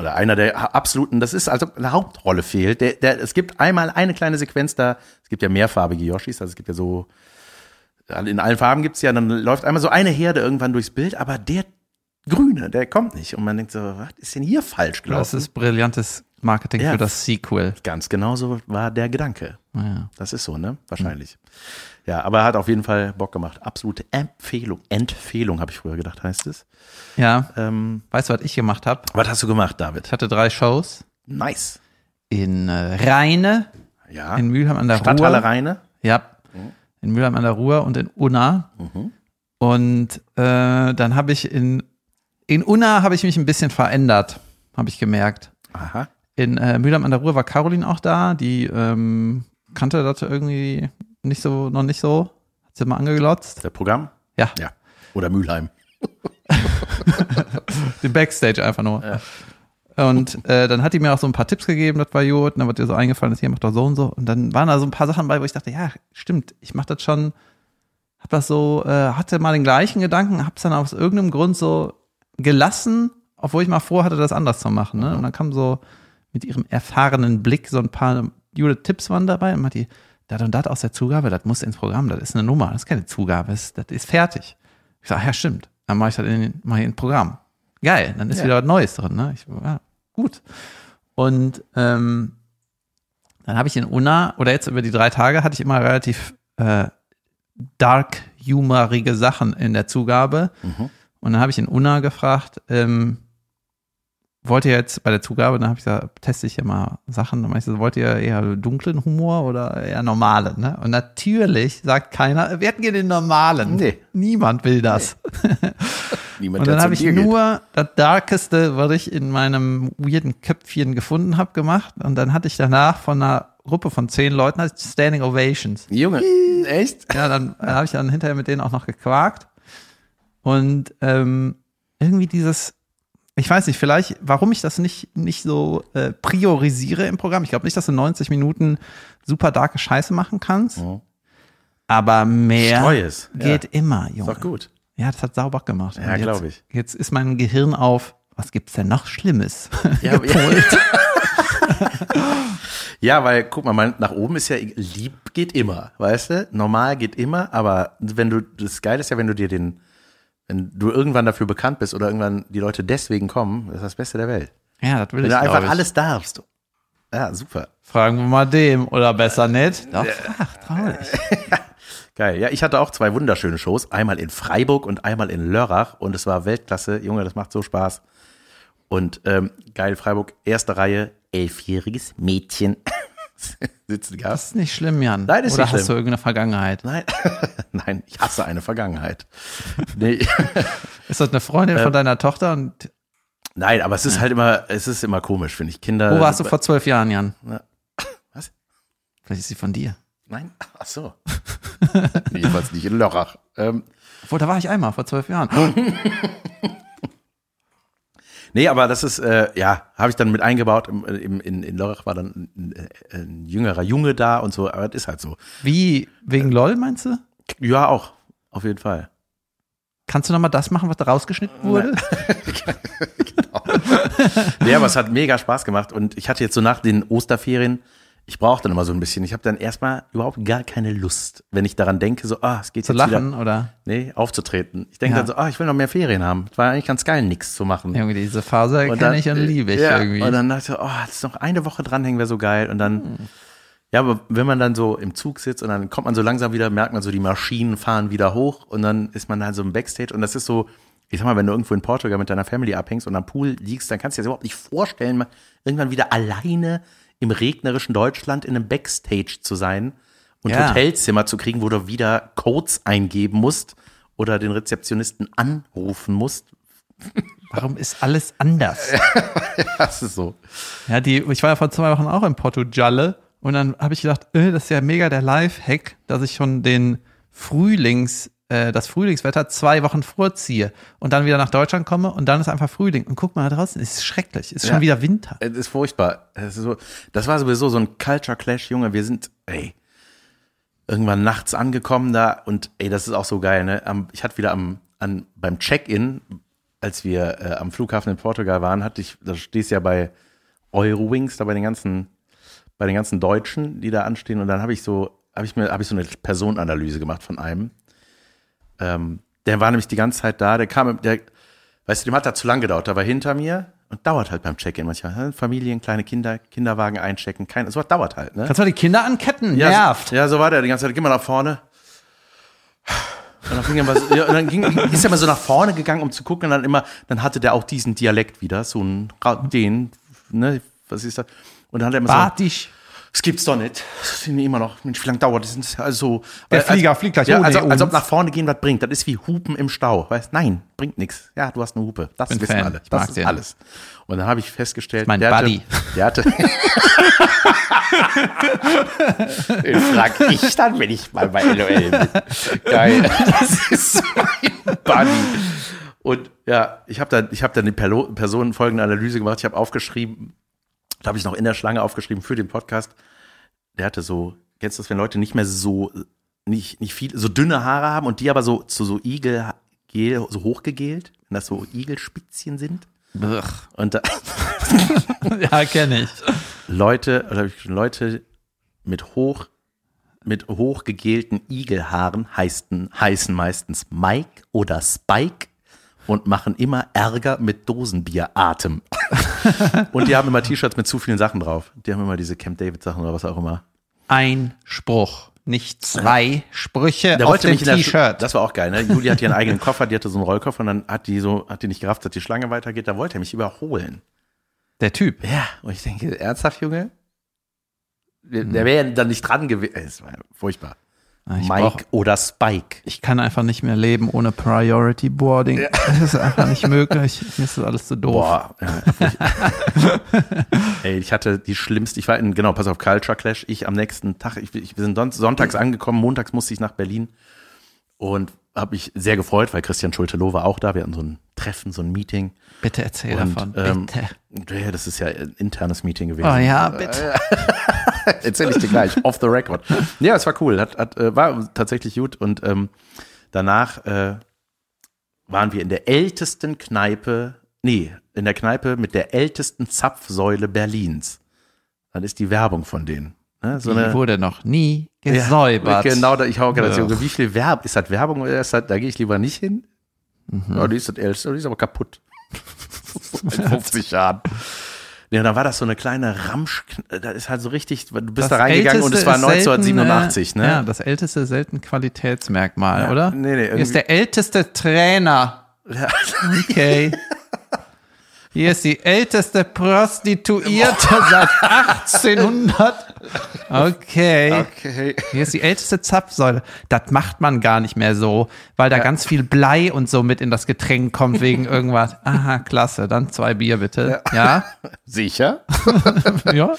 Oder einer der absoluten, das ist also eine Hauptrolle fehlt. Der, der, es gibt einmal eine kleine Sequenz da, es gibt ja mehrfarbige Yoshis, also es gibt ja so, in allen Farben gibt's ja, dann läuft einmal so eine Herde irgendwann durchs Bild, aber der Grüne, der kommt nicht. Und man denkt so, was ist denn hier falsch gelaufen? Das ist brillantes Marketing Ja. für das Sequel. Ganz genau so war der Gedanke. Ja. Das ist so, ne? Wahrscheinlich. Ja, aber er hat auf jeden Fall Bock gemacht. Absolute Empfehlung. Empfehlung, habe ich früher gedacht, heißt es. ja. Ähm, Weißt du, was ich gemacht habe? was hast du gemacht, David? Ich hatte drei Shows Nice. in äh, Rheine, Ja. in Mülheim an der Stadthalle Ruhr. Rheine. Ja, in Mülheim an der Ruhr und in Unna. Mhm. Und äh, dann habe ich in, in Unna habe ich mich ein bisschen verändert, habe ich gemerkt. Aha. In äh, Mülheim an der Ruhr war Caroline auch da, die ähm, kannte das irgendwie nicht so, noch nicht so. Hat sie mal angeglotzt. Der Programm? Ja, Ja. Oder Mülheim. [laughs] den Backstage einfach nur. Und äh, dann hat die mir auch so ein paar Tipps gegeben, das war gut. Und dann wird ihr so eingefallen, dass hier macht doch so und so. Und dann waren da so ein paar Sachen bei, wo ich dachte, ja, stimmt, ich mach das schon, hab das so, äh, hatte mal den gleichen Gedanken, hab's dann aus irgendeinem Grund so gelassen, obwohl ich mal vorhatte, das anders zu machen. Ne? Und dann kam so mit ihrem erfahrenen Blick so ein paar gute Tipps waren dabei und hat die, das und das aus der Zugabe, das muss ins Programm, das ist eine Nummer, das ist keine Zugabe, das, das ist fertig. Ich sag, ja, stimmt. Dann mache ich das in, mach ich in Programm. Geil, dann ist Ja. wieder was Neues drin. Ne? Ich, ja, gut. Und ähm, dann habe ich in Unna, oder jetzt über die drei Tage, hatte ich immer relativ äh, dark, humorige Sachen in der Zugabe. Mhm. Und dann habe ich in Unna gefragt, ähm, wollt ihr jetzt bei der Zugabe, dann habe ich gesagt, teste ich hier mal Sachen, dann ich so, wollt ihr eher dunklen Humor oder eher normalen? Ne? Und natürlich sagt keiner, wir hätten gerne den normalen. Nee. Niemand will das. Niemand, Und dann habe ich geht. nur das Darkeste, was ich in meinem weirden Köpfchen gefunden habe, gemacht. Und dann hatte ich danach von einer Gruppe von zehn Leuten hatte Standing Ovations. Junge, echt? Ja, dann äh, habe ich dann hinterher mit denen auch noch gequakt. Und ähm, irgendwie dieses, ich weiß nicht, vielleicht, warum ich das nicht, nicht so äh, priorisiere im Programm. Ich glaube nicht, dass du 90 Minuten super darke Scheiße machen kannst. Mhm. Aber mehr Streu es. Ja. geht immer, Ist Junge. doch gut. Ja, das hat sauber gemacht. Ja, Und jetzt- glaub ich. Jetzt ist mein Gehirn auf, was gibt's denn noch Schlimmes? [laughs] Ja. [laughs] Ja, weil, guck mal, man, nach oben ist ja, lieb geht immer, weißt du? Normal geht immer, aber wenn du, das Geile ist ja, wenn du dir den, wenn du irgendwann dafür bekannt bist oder irgendwann die Leute deswegen kommen, das ist das Beste der Welt. Ja, das will Wenn ich du einfach ich. alles darfst. Ja, super. Fragen wir mal dem, oder besser nicht? Doch, ach, traurig. [laughs] Geil. Ja, ich hatte auch zwei wunderschöne Shows. Einmal in Freiburg und einmal in Lörrach. Und es war Weltklasse. Junge, das macht so Spaß. Und ähm, geil, Freiburg, erste Reihe, elfjähriges Mädchen [laughs] sitzen Das gab. ist nicht schlimm, Jan. Nein, ist Oder nicht hast du irgendeine Vergangenheit? Nein, [laughs] nein, ich hasse eine Vergangenheit. [laughs] Nee, Ist das eine Freundin Äh. von deiner Tochter und Nein, aber es ist halt immer, es ist immer komisch, finde ich. Kinder. Wo warst du vor zwölf Jahren, Jan? Was? Vielleicht ist sie von dir. Nein? Ach so. Jedenfalls nicht in Lörrach. Ähm, Obwohl, da war ich einmal vor zwölf Jahren. Nee, aber das ist, äh, ja, habe ich dann mit eingebaut. Im, im, in, in Lörrach war dann ein, ein jüngerer Junge da und so, aber das ist halt so. Wie, wegen LOL meinst du? Ja, auch. Auf jeden Fall. Kannst du nochmal das machen, was da rausgeschnitten wurde? [laughs] Nee, aber es hat mega Spaß gemacht und ich hatte jetzt so nach den Osterferien, ich brauche dann immer so ein bisschen, ich habe dann erstmal überhaupt gar keine Lust, wenn ich daran denke, so, ah, es geht Zu jetzt lachen wieder, oder? nee, aufzutreten. Ich denke Ja. dann so, ah, ich will noch mehr Ferien haben. Es war eigentlich ganz geil, nichts zu machen. Irgendwie diese Phase Und kenne ich und liebe ich ja, irgendwie. Hm. Und dann dachte ich, oh, jetzt noch eine Woche dranhängen wäre so geil. Und dann, ja, aber wenn man dann so im Zug sitzt und dann kommt man so langsam wieder, merkt man so, die Maschinen fahren wieder hoch und dann ist man halt so im Backstage und das ist so, ich sag mal, wenn du irgendwo in Portugal mit deiner Family abhängst und am Pool liegst, dann kannst du dir das überhaupt nicht vorstellen, irgendwann wieder alleine im regnerischen Deutschland in einem Backstage zu sein und Ja. Hotelzimmer zu kriegen, wo du wieder Codes eingeben musst oder den Rezeptionisten anrufen musst. Warum ist alles anders? [laughs] Das ist so. Ja, die, ich war ja vor zwei Wochen auch in Portugal und dann habe ich gedacht, äh, das ist ja mega der Live-Hack, dass ich schon den Frühlings, äh, das Frühlingswetter zwei Wochen vorziehe und dann wieder nach Deutschland komme und dann ist einfach Frühling. Und guck mal da draußen, es ist schrecklich, es ist schon Ja. wieder Winter. Es ist furchtbar. Es ist so, das war sowieso so ein Culture Clash, Junge. Wir sind, ey, irgendwann nachts angekommen da und ey, das ist auch so geil, ne? Am, ich hatte wieder am, an, beim Check-in, als wir äh, am Flughafen in Portugal waren, hatte ich, da stehst du ja bei Eurowings, da bei den ganzen, bei den ganzen Deutschen, die da anstehen und dann habe ich so, habe ich mir, habe ich so eine Personenanalyse gemacht von einem. Ähm, der war nämlich die ganze Zeit da, der kam, der, weißt du, dem hat da zu lang gedauert, der war hinter mir und dauert halt beim Check-in manchmal. ne? Familien, kleine Kinder, Kinderwagen einchecken, kein, so was dauert halt, ne? Kannst du die Kinder anketten? Ja, Nervt. So, ja, so war der die ganze Zeit. Geh mal nach vorne. Und dann, ging er mal so, ja, und dann ging, ist er mal so nach vorne gegangen, um zu gucken. Und dann immer, dann hatte der auch diesen Dialekt wieder, so ein, den, ne, was ist das? Und dann hat er immer so, Batisch. Das gibt's doch nicht. Das sind immer noch, Mensch, wie lange dauert das? Also, Der als- Flieger fliegt gleich ja, ohne als, ob- als ob uns. nach vorne gehen was bringt. Das ist wie Hupen im Stau. Weißt, nein, bringt nichts. Ja, du hast eine Hupe. Das Bin wissen Fan. alle. Das ist den. alles. Und dann habe ich festgestellt, mein der, Buddy. Hatte, der hatte. [laughs] Den frag ich dann, wenn ich mal bei LOL bin. Geil. Das ist mein Buddy. Und ja, ich habe dann, ich habe dann die Perlo- Personen folgende Analyse gemacht. Ich habe aufgeschrieben, da habe ich noch in der Schlange aufgeschrieben für den Podcast. Der hatte so, kennst du das, wenn Leute nicht mehr so, nicht, nicht viel, so dünne Haare haben und die aber so zu so Igel, gel- so hochgegelt, wenn das so Igelspitzchen sind. Und da, [laughs] [laughs] Ja, kenne ich. Leute, oder ich Leute mit hoch, mit hochgegelten Igelhaaren heißen, heißen meistens Mike oder Spike und machen immer Ärger mit Dosenbieratem. [laughs] und die haben immer T-Shirts mit zu vielen Sachen drauf. Die haben immer diese Camp David Sachen oder was auch immer. Ein Spruch, nicht zwei Sprüche Der auf dem T-Shirt. Das war auch geil, ne? Julia hat ihren eigenen Koffer, die hatte so einen Rollkoffer und dann hat die so, hat die nicht gerafft, dass die Schlange weitergeht, da wollte er mich überholen. Der Typ. Ja, und ich denke, ernsthaft, Junge? Der, der wäre ja dann nicht dran gewesen. Es war furchtbar. Ah, Ich, Mike brauch, oder Spike. ich kann einfach nicht mehr leben ohne Priority Boarding. [laughs] Das ist einfach nicht möglich. Mir ist das alles zu doof. Boah. Ja, [laughs] Ey, ich hatte die schlimmste, ich war in, genau, pass auf, Culture Clash. Ich am nächsten Tag, ich, ich, wir sind son- sonntags angekommen, montags musste ich nach Berlin und habe mich sehr gefreut, weil Christian Schulte-Loh war auch da. Wir hatten so ein Treffen, so ein Meeting. Bitte erzähl Und, davon. ähm, Bitte. Ja, das ist ja ein internes Meeting gewesen. Oh ja, bitte. [laughs] Erzähl ich dir gleich, off the record. Ja, es war cool, hat, hat, äh, war tatsächlich gut und ähm, danach äh, waren wir in der ältesten Kneipe, nee, in der Kneipe mit der ältesten Zapfsäule Berlins. Dann ist die Werbung von denen. Ne? So Die eine, wurde noch nie Ja, gesäubert. Genau, da, ich hau gerade so, wie viel Werbung, ist das Werbung oder ist das, da gehe ich lieber nicht hin? Mhm. Oh, die ist das älteste, die ist aber kaputt. [laughs] Seit 50 Jahren. Ja, dann war das so eine kleine Ramsch, da ist halt so richtig, du bist Das da reingegangen und es war ist selten, 1987, ne? Ja, das älteste selten Qualitätsmerkmal, Ja, oder? nee, nee, ist der älteste Trainer. Ja. Okay. [laughs] Hier ist die älteste Prostituierte seit 1800. Okay. Okay. Hier ist die älteste Zapfsäule. Das macht man gar nicht mehr so, weil da ganz viel Blei und so mit in das Getränk kommt wegen [laughs] irgendwas. Aha, klasse. Dann zwei Bier bitte. Ja? [laughs] Sicher? [laughs] Ja.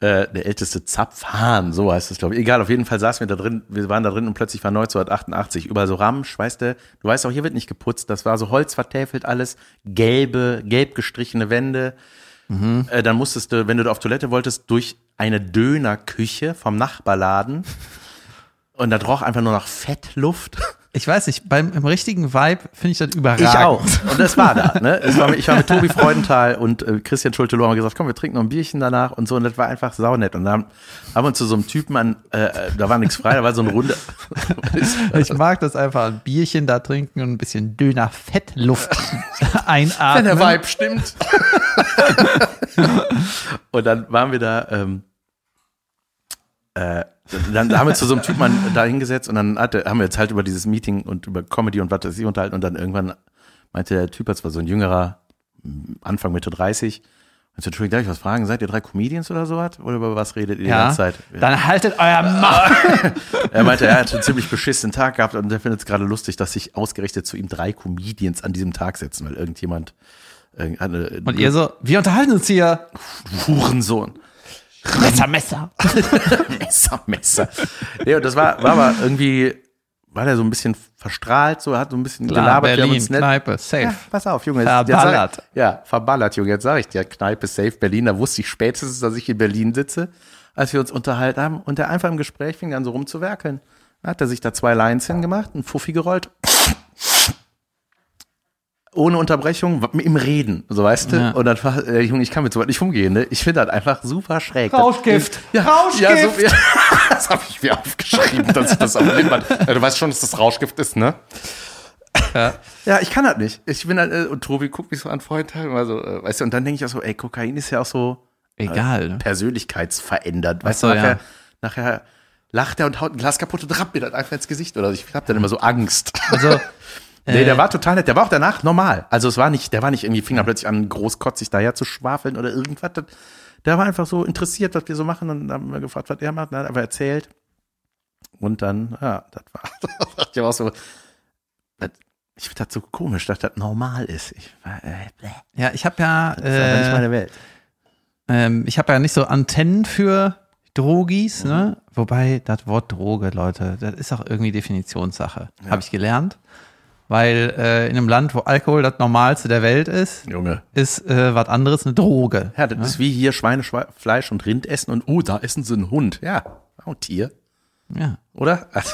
Äh, der älteste Zapfhahn, so heißt es, glaube ich. Egal, auf jeden Fall saßen wir da drin, wir waren da drin und plötzlich war 1988, überall so Ramsch, weißt du, du weißt auch, hier wird nicht geputzt, das war so Holz vertäfelt alles, gelbe, gelb gestrichene Wände. Äh, dann musstest du, wenn du auf Toilette wolltest, durch eine Dönerküche vom Nachbarladen [laughs] und da roch einfach nur nach Fettluft. Ich weiß nicht, beim im richtigen Vibe finde ich das überragend. Ich auch. Und das war da. Ne? War, ich war mit Tobi Freudenthal und äh, Christian Schulte-Lohr haben gesagt, komm, wir trinken noch ein Bierchen danach und so. Und das war einfach saunett. Und dann haben wir uns zu so einem Typen an, äh, äh, da war nichts frei, da war so eine Runde. [laughs] Ich mag das einfach, ein Bierchen da trinken und ein bisschen Döner Fettluft [laughs] Wenn einatmen. der Vibe stimmt. [laughs] und dann waren wir da, ähm, äh, dann haben wir zu so einem Typen an- da hingesetzt und dann hatte, haben wir jetzt halt über dieses Meeting und über Comedy und was weiß ich unterhalten und dann irgendwann meinte der Typ, das war so ein jüngerer, m, Anfang Mitte 30, und so, Entschuldigung, darf ich was fragen? Seid ihr drei Comedians oder sowas? Oder über was redet ihr die ja, ganze Zeit? dann haltet euer Maul. [laughs] Er meinte, er hat einen ziemlich beschissenen Tag gehabt und er findet es gerade lustig, dass sich ausgerechnet zu ihm drei Comedians an diesem Tag setzen, weil irgendjemand äh, eine, Und ihr so, wir unterhalten uns hier. Hurensohn. Messer, [laughs] Messer. Messer, Messer. Nee, und das war, war aber irgendwie, war der so ein bisschen verstrahlt, so, hat so ein bisschen Klar, gelabert. Berlin, uns nett- Kneipe, safe. Ja, pass auf, Junge. jetzt- Verballert. Jetzt sag ich, ja, verballert, Junge. Jetzt sage ich dir, Kneipe safe Berlin. Da wusste ich spätestens, dass ich in Berlin sitze, als wir uns unterhalten haben. Und der einfach im Gespräch fing dann so rumzuwerkeln. Dann hat er sich da zwei Lines hingemacht, einen Fuffi gerollt. Ohne Unterbrechung, im Reden, so weißt du. Ja. Und dann war, äh, Junge, ich kann mit so weit nicht umgehen, ne? Ich finde das einfach super schräg. Rauschgift. Ja, Rauschgift. [laughs] Ja, so, ja, das habe ich mir aufgeschrieben, dass ich das auf Lippern. Ja, du weißt schon, dass das Rauschgift ist, ne? Ja. Ja, ich kann das nicht. Ich bin halt, äh, und Tobi guckt mich so an Freund immer so, äh, weißt du, und dann denke ich auch so, ey, Kokain ist ja auch so Egal. Ne? persönlichkeitsverändert. Weißt so, du, nachher, ja. nachher lacht er und haut ein Glas kaputt und rappt mir das einfach ins Gesicht oder so. Ich hab dann immer so Angst. Also, [laughs] Nee, Äh. der war total nett. Der war auch danach normal. Also es war nicht, der war nicht irgendwie, fing dann plötzlich an, großkotzig daher zu schwafeln oder irgendwas. Der war einfach so interessiert, was wir so machen und dann haben wir gefragt, was er macht. Dann hat er einfach erzählt. Und dann, ja, das war, da ich aber auch so, das, ich finde das so komisch, dass das normal ist. Ich, war, äh, ja, ich habe ja, das ist aber nicht äh, meine Welt. ähm, ich habe ja nicht so Antennen für Drogis, ne? Wobei das Wort Droge, Leute, das ist auch irgendwie Definitionssache. Habe ich gelernt. Weil äh, in einem Land, wo Alkohol das Normalste der Welt ist, Junge. ist äh, was anderes eine Droge. Ja, das ist wie hier Schweinefleisch und Rind essen und, oh, da essen sie einen Hund. Ja, auch ein Tier. Ja. Oder? Also,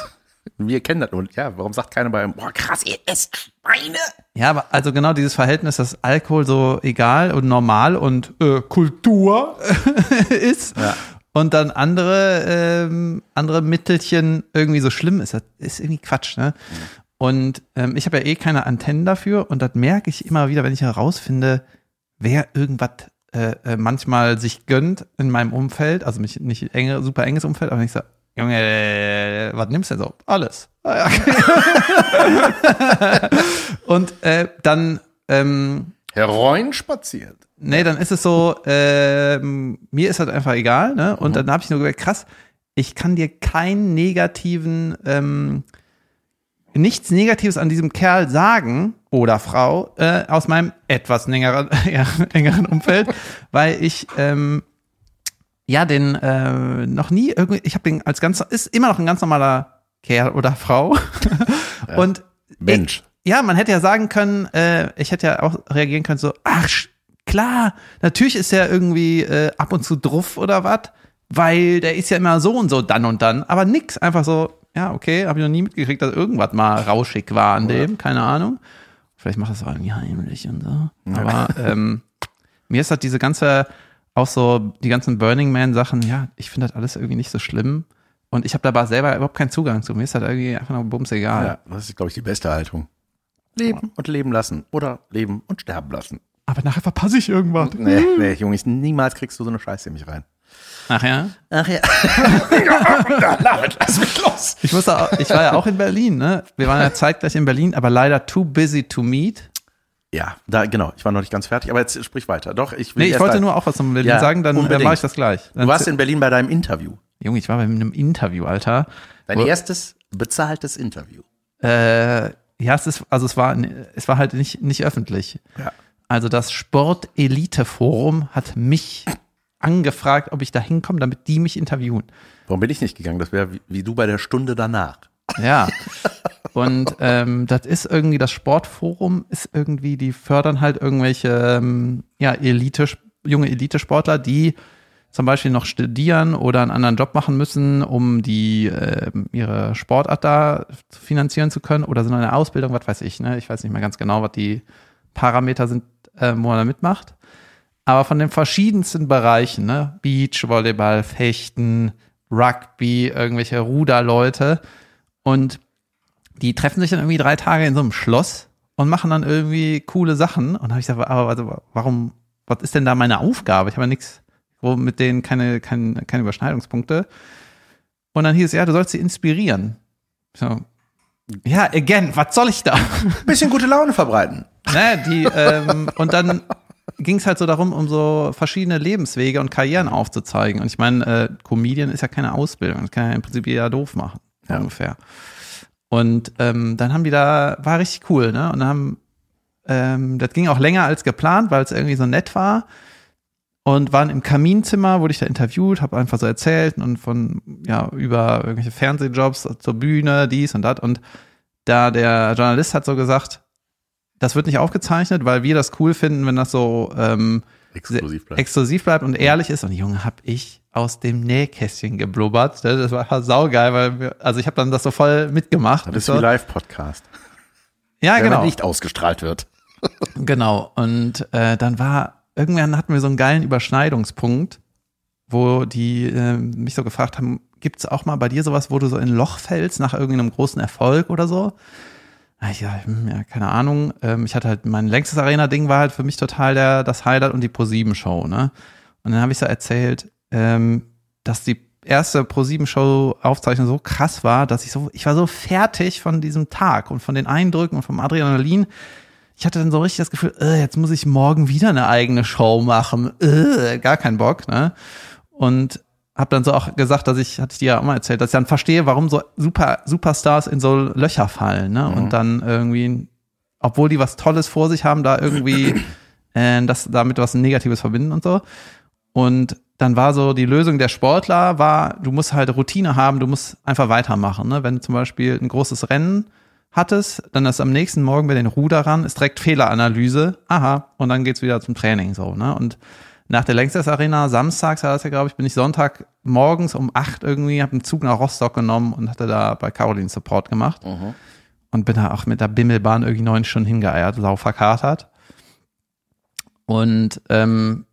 wir kennen das und ja, warum sagt keiner bei boah krass, ihr esst Schweine? Ja, aber also genau dieses Verhältnis, dass Alkohol so egal und normal und äh, Kultur [laughs] ist Ja. und dann andere ähm, andere Mittelchen irgendwie so schlimm ist, das ist irgendwie Quatsch, ne? Und ähm, ich habe ja eh keine Antennen dafür und das merke ich immer wieder, wenn ich herausfinde, wer irgendwas äh, äh, manchmal sich gönnt in meinem Umfeld, also mich nicht enge, super enges Umfeld, aber wenn ich so, Junge, äh, was nimmst du denn so? Alles. Ah, [laughs] und äh, dann ähm, Heroin spaziert. Nee, dann ist es so, ähm, mir ist das einfach egal, ne? Und dann habe ich nur gemerkt, krass, ich kann dir keinen negativen, ähm, nichts Negatives an diesem Kerl sagen oder Frau äh, aus meinem etwas engeren, [laughs] ja, engeren Umfeld, weil ich ähm, ja den äh, noch nie irgendwie, ich habe den als ganz, ist immer noch ein ganz normaler Kerl oder Frau [laughs] und Mensch. ja, man hätte ja sagen können, äh, ich hätte ja auch reagieren können, so, ach, klar, natürlich ist er irgendwie äh, ab und zu druff oder was, weil der ist ja immer so und so dann und dann, aber nix, einfach so, ja, okay, habe ich noch nie mitgekriegt, dass irgendwas mal rauschig war an dem, keine Ahnung. Vielleicht macht das auch irgendwie heimlich und so. Aber ähm, mir ist halt diese ganze, auch so die ganzen Burning Man Sachen, ja, ich finde das alles irgendwie nicht so schlimm. Und ich habe dabei selber überhaupt keinen Zugang zu. Mir ist das irgendwie einfach nur bums egal. Ja, das ist, glaube ich, die beste Haltung. Leben und leben lassen. Oder leben und sterben lassen. Aber nachher verpasse ich irgendwas. Nee, nee, Junge, ich- niemals kriegst du so eine Scheiße in mich rein. Ach ja? Ach ja. [laughs] lass mich los. Ich wusste, auch, ich war ja auch in Berlin, ne? Wir waren ja zeitgleich in Berlin, aber leider too busy to meet. Ja, da, genau, ich war noch nicht ganz fertig, aber jetzt sprich weiter. Doch, ich will Nee, ich wollte nur auch was zum Berlin Ja, sagen, dann, dann unbedingt. mache ich das gleich. Dann Du warst in Berlin bei deinem Interview. Junge, ich war bei einem Interview, Alter. Dein Wo- erstes bezahltes Interview. Äh, ja, es ist, also es war, es war halt nicht, nicht öffentlich. Ja. Also das Sport-Elite-Forum hat mich angefragt, ob ich da hinkomme, damit die mich interviewen. Warum bin ich nicht gegangen? Das wäre wie, wie du bei der Stunde danach. Ja. [laughs] Und ähm, das ist irgendwie, das Sportforum ist irgendwie, die fördern halt irgendwelche ähm, ja, Elite, junge Elitesportler, die zum Beispiel noch studieren oder einen anderen Job machen müssen, um die ähm, ihre Sportart da finanzieren zu können oder sind in einer Ausbildung, was weiß ich, ne? Ich weiß nicht mehr ganz genau, was die Parameter sind, äh, wo man da mitmacht. Aber von den verschiedensten Bereichen, ne? Beachvolleyball, Fechten, Rugby, irgendwelche Ruderleute. Und die treffen sich dann irgendwie drei Tage in so einem Schloss und machen dann irgendwie coole Sachen. Und habe ich gesagt, aber also, warum, was ist denn da meine Aufgabe? Ich habe ja nichts, wo mit denen keine, keine, keine Überschneidungspunkte. Und dann hieß es, ja, du sollst sie inspirieren. So, ja, again, was soll ich da? Bisschen gute Laune verbreiten. [laughs] ne, die, ähm, und dann ging es halt so darum, um so verschiedene Lebenswege und Karrieren aufzuzeigen. Und ich meine, äh, Comedian ist ja keine Ausbildung, das kann ja im Prinzip jeder doof machen, Ja. ungefähr. Und ähm, dann haben die da, war richtig cool, ne? Und dann haben, ähm, das ging auch länger als geplant, weil es irgendwie so nett war. Und waren im Kaminzimmer, wurde ich da interviewt, habe einfach so erzählt und von, ja, über irgendwelche Fernsehjobs zur Bühne, dies und das. Und da der Journalist hat so gesagt, das wird nicht aufgezeichnet, weil wir das cool finden, wenn das so ähm, Exklusiv bleibt. exklusiv bleibt und ehrlich ist. Und Junge, hab ich aus dem Nähkästchen geblubbert. Das war saugeil, weil wir, also ich habe dann das so voll mitgemacht. das ist wie Live-Podcast. ja, Wenn genau. nicht ausgestrahlt wird. [laughs] Genau. Und äh, dann war, irgendwann hatten wir so einen geilen Überschneidungspunkt, wo die äh, mich so gefragt haben, gibt's auch mal bei dir sowas, wo du so in ein Loch fällst nach irgendeinem großen Erfolg oder so? Ah, Ich, hm, ja, keine Ahnung. Ähm, ich hatte halt, mein längstes Arena-Ding war halt für mich total der, das Highlight und die Pro-7-Show, ne? Und dann habe ich so erzählt, ähm, dass die erste Pro-7-Show-Aufzeichnung so krass war, dass ich so, ich war so fertig von diesem Tag und von den Eindrücken und vom Adrenalin. Ich hatte dann so richtig das Gefühl, äh, jetzt muss ich morgen wieder eine eigene Show machen. Äh, gar keinen Bock, ne? Und habe dann so auch gesagt, dass ich, hatte ich dir ja auch mal erzählt, dass ich dann verstehe, warum so super Superstars in so Löcher fallen, ne? Und dann irgendwie, obwohl die was Tolles vor sich haben, da irgendwie [clears throat] äh, das damit was Negatives verbinden und so. Und dann war so die Lösung der Sportler war, du musst halt Routine haben, du musst einfach weitermachen. Ne? Wenn du zum Beispiel ein großes Rennen hattest, dann ist am nächsten Morgen bei den Ruderern ist direkt Fehleranalyse, aha, und dann geht's wieder zum Training so. Ne? Und nach der Längstes Arena samstags war das ja, glaube ich, bin ich Sonntag morgens um acht irgendwie, habe einen Zug nach Rostock genommen und hatte da bei Caroline Support gemacht. Und bin da auch mit der Bimmelbahn irgendwie neun Stunden hingeeiert, sau verkatert. Und ähm,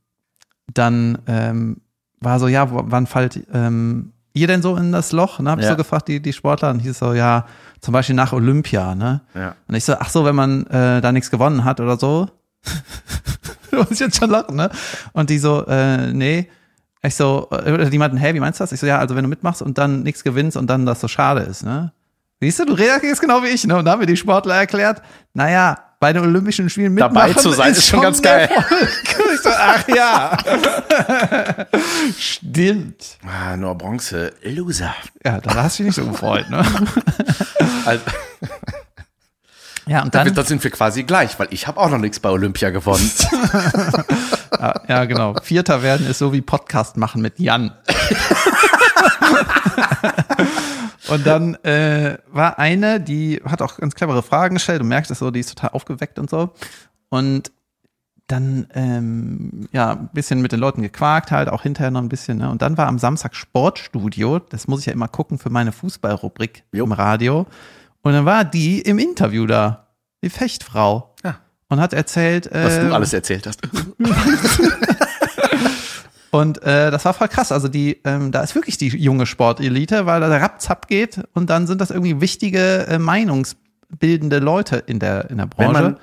dann ähm, war so, ja, wann fallt ähm, ihr denn so in das Loch? Ne? Hab ich Ja. so gefragt, die, die Sportler. Und hieß so, ja, zum Beispiel nach Olympia, ne? Ja. Und ich so, ach so, wenn man äh, da nichts gewonnen hat oder so. [laughs] du musst jetzt schon lachen, ne? Und die so, äh, nee. Ich so, oder die meinten, hey, wie meinst du das? Ich so, ja, also wenn du mitmachst und dann nichts gewinnst und dann das so schade ist, ne? Siehst du, du reagierst genau wie ich, ne? Und da haben mir die Sportler erklärt, naja, bei den Olympischen Spielen mitmachen Dabei zu sein, ist schon ganz geil. [laughs] ich so, ach ja. [laughs] Stimmt. Ah, nur Bronze. Loser. Ja, da hast du dich nicht so gefreut, ne? Also, Ja, und dann, da sind wir quasi gleich, weil ich habe auch noch nichts bei Olympia gewonnen. [laughs] [laughs] ja, ja, genau. Vierter werden ist so wie Podcast machen mit Jan. [laughs] Und dann äh, war eine, die hat auch ganz clevere Fragen gestellt. Du merkst es so, die ist total aufgeweckt und so. Und dann ähm, ja ein bisschen mit den Leuten gequakt halt, auch hinterher noch ein bisschen. Ne? Und dann war am Samstag Sportstudio. Das muss ich ja immer gucken für meine Fußballrubrik Jo. im Radio. Und dann war die im Interview da, die Fechtfrau. Ja. Und hat erzählt, Was äh, du alles erzählt hast. [laughs] und äh, das war voll krass. Also die, ähm, da ist wirklich die junge Sportelite, weil da der Rapzap geht und dann sind das irgendwie wichtige äh, meinungsbildende Leute in der in der Branche. man,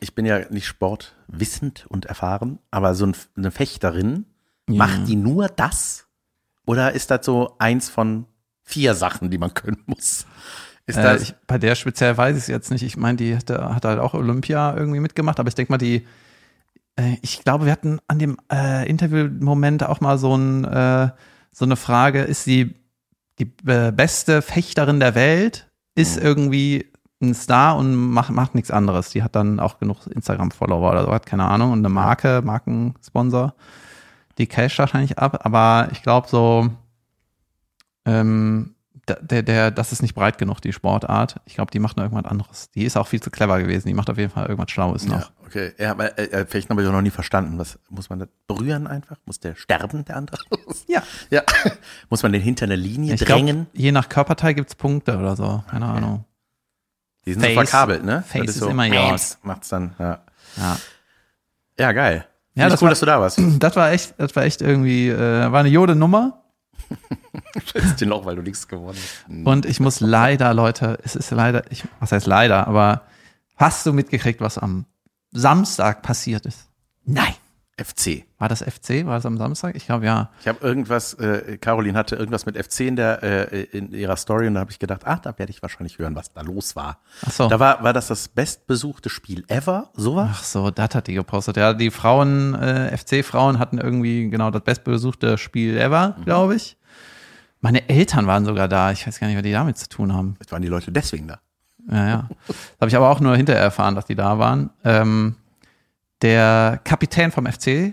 ich bin ja nicht sportwissend und erfahren, aber so ein, eine Fechterin, macht die nur das? Oder ist das so eins von vier Sachen, die man können muss? Ist Äh, das, ich, bei der speziell weiß ich es jetzt nicht. Ich meine, die hat, hat halt auch Olympia irgendwie mitgemacht, aber ich denke mal, die, äh, ich glaube, wir hatten an dem äh, Interviewmoment auch mal so, ein, äh, so eine Frage, ist sie die äh, beste Fechterin der Welt, ist irgendwie ein Star und macht, macht nichts anderes. Die hat dann auch genug Instagram-Follower oder so, hat keine Ahnung, und eine Marke, Markensponsor, die cash wahrscheinlich ab, aber ich glaube so, ähm, der, der, das ist nicht breit genug, die Sportart. Ich glaube, die macht noch irgendwas anderes. Die ist auch viel zu clever gewesen. Die macht auf jeden Fall irgendwas Schlaues noch. ja, okay. Ja, aber äh, äh, vielleicht habe ich auch noch nie verstanden. Was muss man das berühren einfach? Muss der sterben, der andere? [laughs] Ja. ja. [laughs] Muss man den hinter eine Linie Ich glaub, drängen? je nach Körperteil gibt's Punkte oder so. Keine Ahnung. Die sind Face- so verkabelt, ne? Face Das ist immer Jod. Macht's dann, ja. Ja. Ja, geil. Ja, Ja, das cool, war- dass du da warst. [clears throat] Das war echt, das war echt irgendwie, äh, war eine Jode-Nummer. Schätzt den noch, weil du nichts gewonnen hast. [laughs] Und ich muss leider, Leute, es ist leider, ich, was heißt leider, aber hast du mitgekriegt, was am Samstag passiert ist? Nein. FC. War das FC? War das am Samstag? Ich glaube, ja. Ich habe irgendwas, äh, Caroline hatte irgendwas mit FC in, der, äh, in ihrer Story und da habe ich gedacht, ach, da werde ich wahrscheinlich hören, was da los war. Ach so. Da war, war das das bestbesuchte Spiel ever, sowas? Ach so, das hat die gepostet. Ja, die Frauen, äh, FC-Frauen hatten irgendwie genau das bestbesuchte Spiel ever, glaube ich. Meine Eltern waren sogar da. Ich weiß gar nicht, was die damit zu tun haben. Jetzt waren die Leute deswegen da. Ja, ja. Das habe ich aber auch nur hinterher erfahren, dass die da waren. Ähm, der Kapitän vom FC,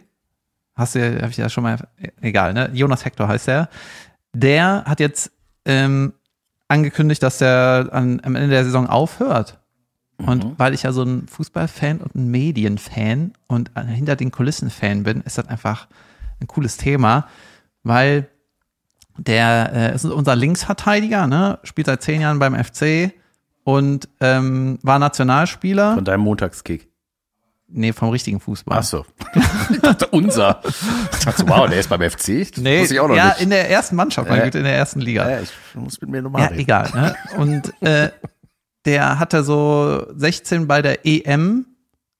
hast du, habe ich ja schon mal, egal, ne? Jonas Hector heißt er. Der hat jetzt ähm, angekündigt, dass er an, am Ende der Saison aufhört. Und weil ich ja so ein Fußballfan und ein Medienfan und ein hinter den Kulissen Fan bin, ist das einfach ein cooles Thema, weil der äh, ist unser Linksverteidiger, ne? spielt seit zehn Jahren beim FC und ähm, war Nationalspieler. Von deinem Montagskick. Nee, vom richtigen Fußball. Ach so. [laughs] unser. Ich dachte, wow, der ist beim FC? Das Nee, ich auch noch ja, nicht. in der ersten Mannschaft, mein Äh. In der ersten Liga. ja, ich muss mit mir nochmal Ja, reden. egal. Ne? Und äh, der hatte so 16 bei der EM,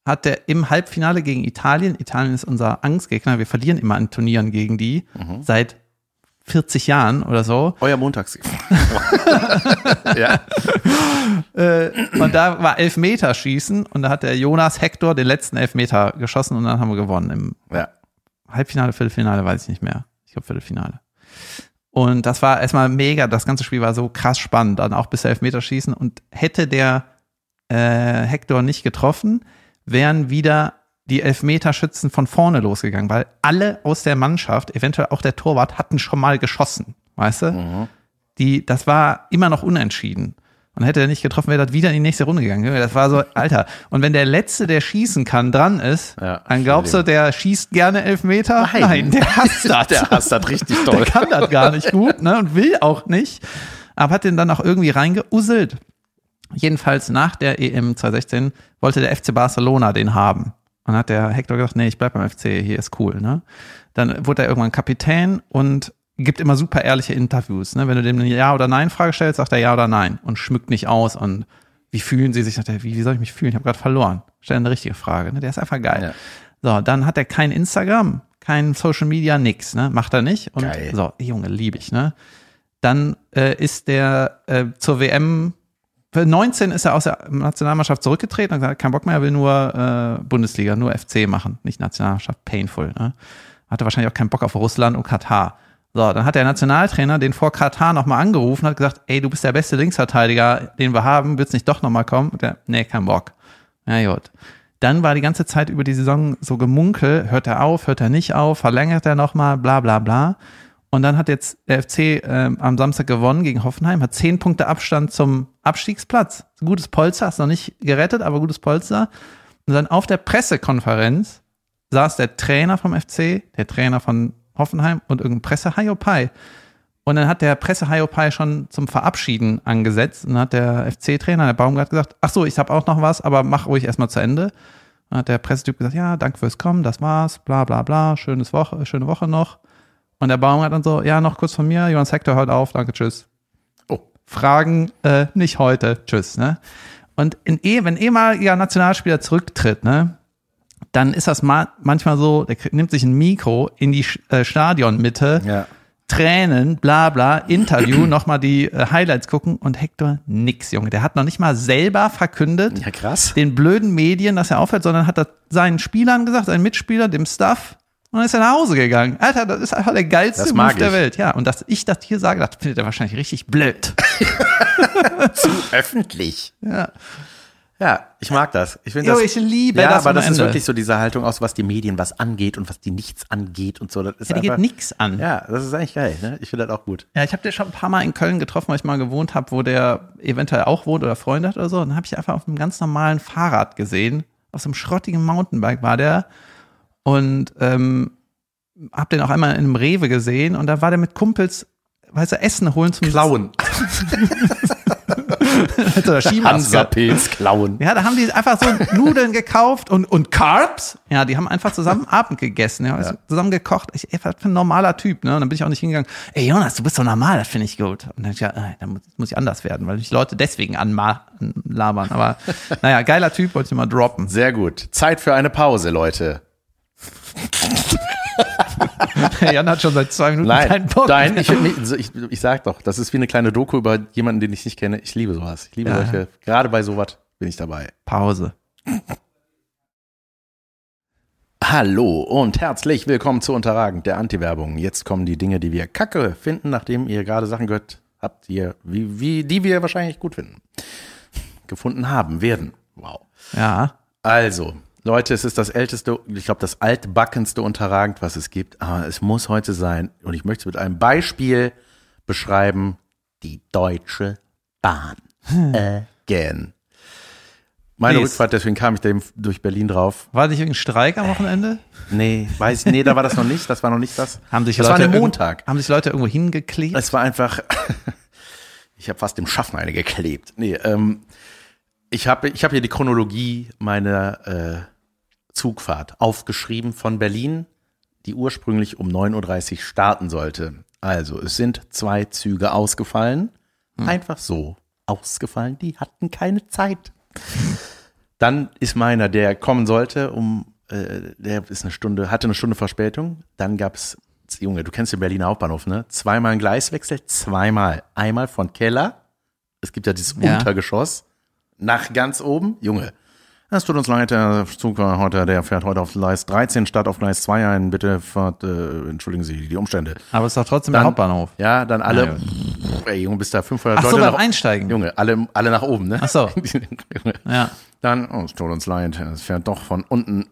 hat der im Halbfinale gegen Italien, Italien ist unser Angstgegner, wir verlieren immer an Turnieren gegen die, Mhm. seit 40 Jahren oder so. Euer Montagskick. [laughs] ja. Äh, und da war Elfmeterschießen und da hat der Jonas Hector den letzten Elfmeter geschossen und dann haben wir gewonnen. Im ja. Halbfinale, Viertelfinale, weiß ich nicht mehr. Ich glaube Viertelfinale. Und das war erstmal mega, das ganze Spiel war so krass spannend, dann auch bis Elfmeterschießen. Und hätte der äh, Hector nicht getroffen, wären wieder die Elfmeterschützen von vorne losgegangen, weil alle aus der Mannschaft, eventuell auch der Torwart, hatten schon mal geschossen, weißt du? Die, das war immer noch unentschieden. Und hätte er nicht getroffen, wäre das wieder in die nächste Runde gegangen. Das war so, [laughs] Alter. Und wenn der Letzte, der schießen kann, dran ist, Ja, dann glaubst du, der schießt gerne Elfmeter? Nein. der hasst [laughs] das. Der hasst das richtig [laughs] Der toll. kann das gar nicht gut, ne? Und will auch nicht. Aber hat den dann auch irgendwie reingeuselt. Jedenfalls nach der EM 2016 wollte der FC Barcelona den haben. Und hat der Hector gesagt, nee, ich bleib beim FC, hier ist cool, ne? Dann wurde er irgendwann Kapitän und gibt immer super ehrliche Interviews, ne? Wenn du dem eine Ja- oder Nein-Frage stellst, sagt er Ja oder Nein und schmückt nicht aus und wie fühlen sie sich? Sagt er, wie, wie soll ich mich fühlen? Ich habe gerade verloren. Stell eine richtige Frage, ne? Der ist einfach geil. Ja. So, dann hat er kein Instagram, kein Social Media, nix, ne? Macht er nicht. Und Geil. so, Junge, liebe ich, ne? Dann äh, ist der äh, zur WM für 19 ist er aus der Nationalmannschaft zurückgetreten und gesagt, kein Bock mehr, er will nur äh, Bundesliga, nur FC machen, nicht Nationalmannschaft, painful. Ne? Hatte wahrscheinlich auch keinen Bock auf Russland und Katar. So, dann hat der Nationaltrainer den vor Katar nochmal angerufen, hat gesagt, ey, du bist der beste Linksverteidiger, den wir haben, willst nicht doch nochmal kommen? Und der, nee, kein Bock. Ja, gut. Dann war die ganze Zeit über die Saison so gemunkel, hört er auf, hört er nicht auf, verlängert er nochmal, bla bla bla. Und dann hat jetzt der FC ähm, am Samstag gewonnen gegen Hoffenheim, hat zehn Punkte Abstand zum Abstiegsplatz. Gutes Polster, ist noch nicht gerettet, aber gutes Polster. Und dann auf der Pressekonferenz saß der Trainer vom FC, der Trainer von Hoffenheim und irgendein presse Haiopai. Und dann hat der presse Haiopai schon zum Verabschieden angesetzt und dann hat der FC-Trainer, der Baumgart, gesagt, ach so, ich habe auch noch was, aber mach ruhig erstmal zu Ende. Dann hat der Pressetyp gesagt, ja, danke fürs Kommen, das war's, bla bla bla, schönes Woche, schöne Woche noch. Und der Baumgart dann so, ja, noch kurz von mir, Johannes Hector hört auf, danke, tschüss. Oh. Fragen äh, nicht heute, tschüss, ne? Und in, eh- wenn ehemaliger Nationalspieler zurücktritt, ne, dann ist das ma manchmal so, der nimmt sich ein Mikro in die äh, Stadionmitte, Ja. Tränen, bla bla, Interview, [clears throat] nochmal die äh, Highlights gucken und Hector nix, Junge. Der hat noch nicht mal selber verkündet, Ja, krass. den blöden Medien, dass er aufhört, sondern hat das seinen Spielern gesagt, seinen Mitspieler, dem Staff, und dann ist er nach Hause gegangen. Alter, das ist einfach der geilste Move der ich. Welt. Ja, und dass ich das hier sage, das findet er wahrscheinlich richtig blöd. [laughs] Öffentlich. Ja. Ja, ich mag das. Ich finde Jo, das. ich liebe ja, das aber das ist Ende. wirklich so diese Haltung aus, was die Medien was angeht und was die nichts angeht und so. Das ist Ja, die geht einfach, nix an. Ja, das ist eigentlich geil. Ne? Ich finde das auch gut. Ja, ich habe den schon ein paar Mal in Köln getroffen, weil ich mal gewohnt habe, wo der eventuell auch wohnt oder Freunde hat oder so. Und dann habe ich einfach auf einem ganz normalen Fahrrad gesehen. Auf so einem schrottigen Mountainbike war der. Und ähm, hab den auch einmal in einem Rewe gesehen und da war der mit Kumpels, weißt du, Essen holen zum Klauen. [laughs] Hansapilz klauen. Ja, da haben die einfach so Nudeln gekauft und, und Carbs. Ja, die haben einfach zusammen [laughs] Abend gegessen, ja, also zusammen gekocht. Ich, ey, was für ein normaler Typ, ne? Und dann bin ich auch nicht hingegangen, ey Jonas, du bist so normal, das finde ich gut. Und dann ja, äh, dann muss, muss ich anders werden, weil mich Leute deswegen anlabern. Aber [laughs] naja, geiler Typ, wollte ich mal droppen. Sehr gut. Zeit für eine Pause, Leute. [laughs] Jan hat schon seit zwei Minuten Nein, keinen Bock. nein, ich, ich, ich sag doch, das ist wie eine kleine Doku über jemanden, den ich nicht kenne. Ich liebe sowas. Ich liebe Ja. solche, gerade bei sowas bin ich dabei. Pause. Hallo und herzlich willkommen zu Unterragend, der Anti-Werbung. Jetzt kommen die Dinge, die wir kacke finden, nachdem ihr gerade Sachen gehört habt, ihr, wie, wie, die wir wahrscheinlich gut finden. Gefunden haben, werden. Wow. Ja. Also, Leute, es ist das älteste, ich glaube, das altbackenste Unterragend, was es gibt. Aber es muss heute sein. Und ich möchte es mit einem Beispiel beschreiben. Die Deutsche Bahn. Again. Meine Please. Rückfahrt, deswegen kam ich da eben durch Berlin drauf. War nicht irgendein Streik am Wochenende? Nee, weiß nee, da war das noch nicht. Das war noch nicht das. Haben sich das Leute war ein Montag. Haben sich Leute irgendwo hingeklebt? Es war einfach, [laughs] ich habe fast dem Schaffen eine geklebt. Nee, ähm, ich habe ich hab hier die Chronologie meiner äh, Zugfahrt aufgeschrieben von Berlin, die ursprünglich um 9.30 Uhr starten sollte. Also, es sind zwei Züge ausgefallen. Einfach so ausgefallen. Die hatten keine Zeit. Dann ist meiner, der kommen sollte, um, äh, der ist eine Stunde, hatte eine Stunde Verspätung. Dann gab's, Junge, du kennst den Berliner Hauptbahnhof, ne? Zweimal ein Gleiswechsel, zweimal. Einmal von Keller, es gibt ja dieses Ja. Untergeschoss, nach ganz oben, Junge. Es tut uns leid, der Zug war heute, der fährt heute auf Gleis 13 statt auf Gleis 2 ein. Bitte fahrt, äh, entschuldigen Sie die Umstände. Aber es ist doch trotzdem Dann- der Hauptbahnhof. Ja, dann alle, Na ey Junge, bis da 500 Ach so, Leute beim nach- Einsteigen. Junge, alle, alle nach oben, ne? Ach so. [laughs] Ja. Dann, oh, es tut uns leid, es fährt doch von unten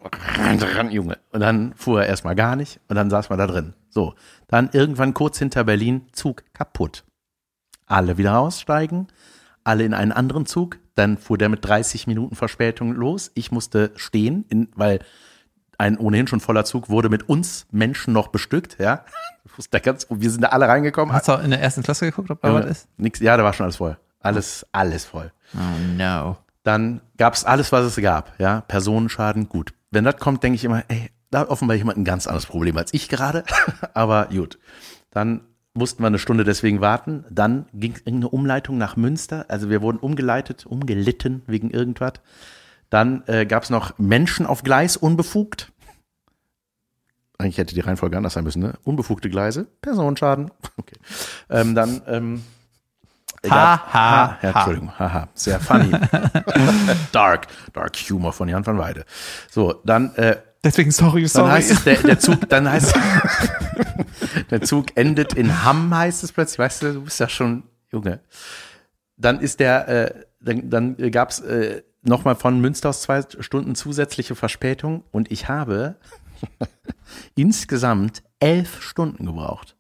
ran, Junge. Und dann fuhr er erstmal gar nicht und dann saß man da drin. So, dann irgendwann kurz hinter Berlin, Zug kaputt. Alle wieder aussteigen, alle in einen anderen Zug. Dann fuhr der mit 30 Minuten Verspätung los. Ich musste stehen, in, weil ein ohnehin schon voller Zug wurde mit uns Menschen noch bestückt, ja. [laughs] Da ganz, wir sind da alle reingekommen. Hast du auch in der ersten Klasse geguckt, ob da Junge, was ist? Nix, ja, da war schon alles voll. Alles, alles voll. Oh no. Dann gab es alles, was es gab. Ja, Personenschaden, gut. Wenn das kommt, denke ich immer, ey, da hat offenbar jemand ein ganz anderes Problem als ich gerade. [laughs] Aber gut. Dann mussten wir eine Stunde deswegen warten. Dann ging es irgendeine Umleitung nach Münster. Also wir wurden umgeleitet, umgelitten wegen irgendwas. Dann äh, gab es noch Menschen auf Gleis, unbefugt. Eigentlich hätte die Reihenfolge anders sein müssen, ne? Unbefugte Gleise, Personenschaden. [laughs] Okay. Ähm, dann ähm, Ha, ha, ja, ha. Entschuldigung, haha, sehr funny. [laughs] dark, dark Humor von Jan van Weide. So, dann, äh, Deswegen sorry, dann sorry. heißt es, der, der Zug, dann [laughs] heißt der Zug endet in Hamm, heißt es plötzlich, weißt du, du bist ja schon Junge. Dann ist der, äh, dann, dann gab es äh, nochmal von Münster aus zwei Stunden zusätzliche Verspätung und ich habe [laughs] insgesamt elf Stunden gebraucht.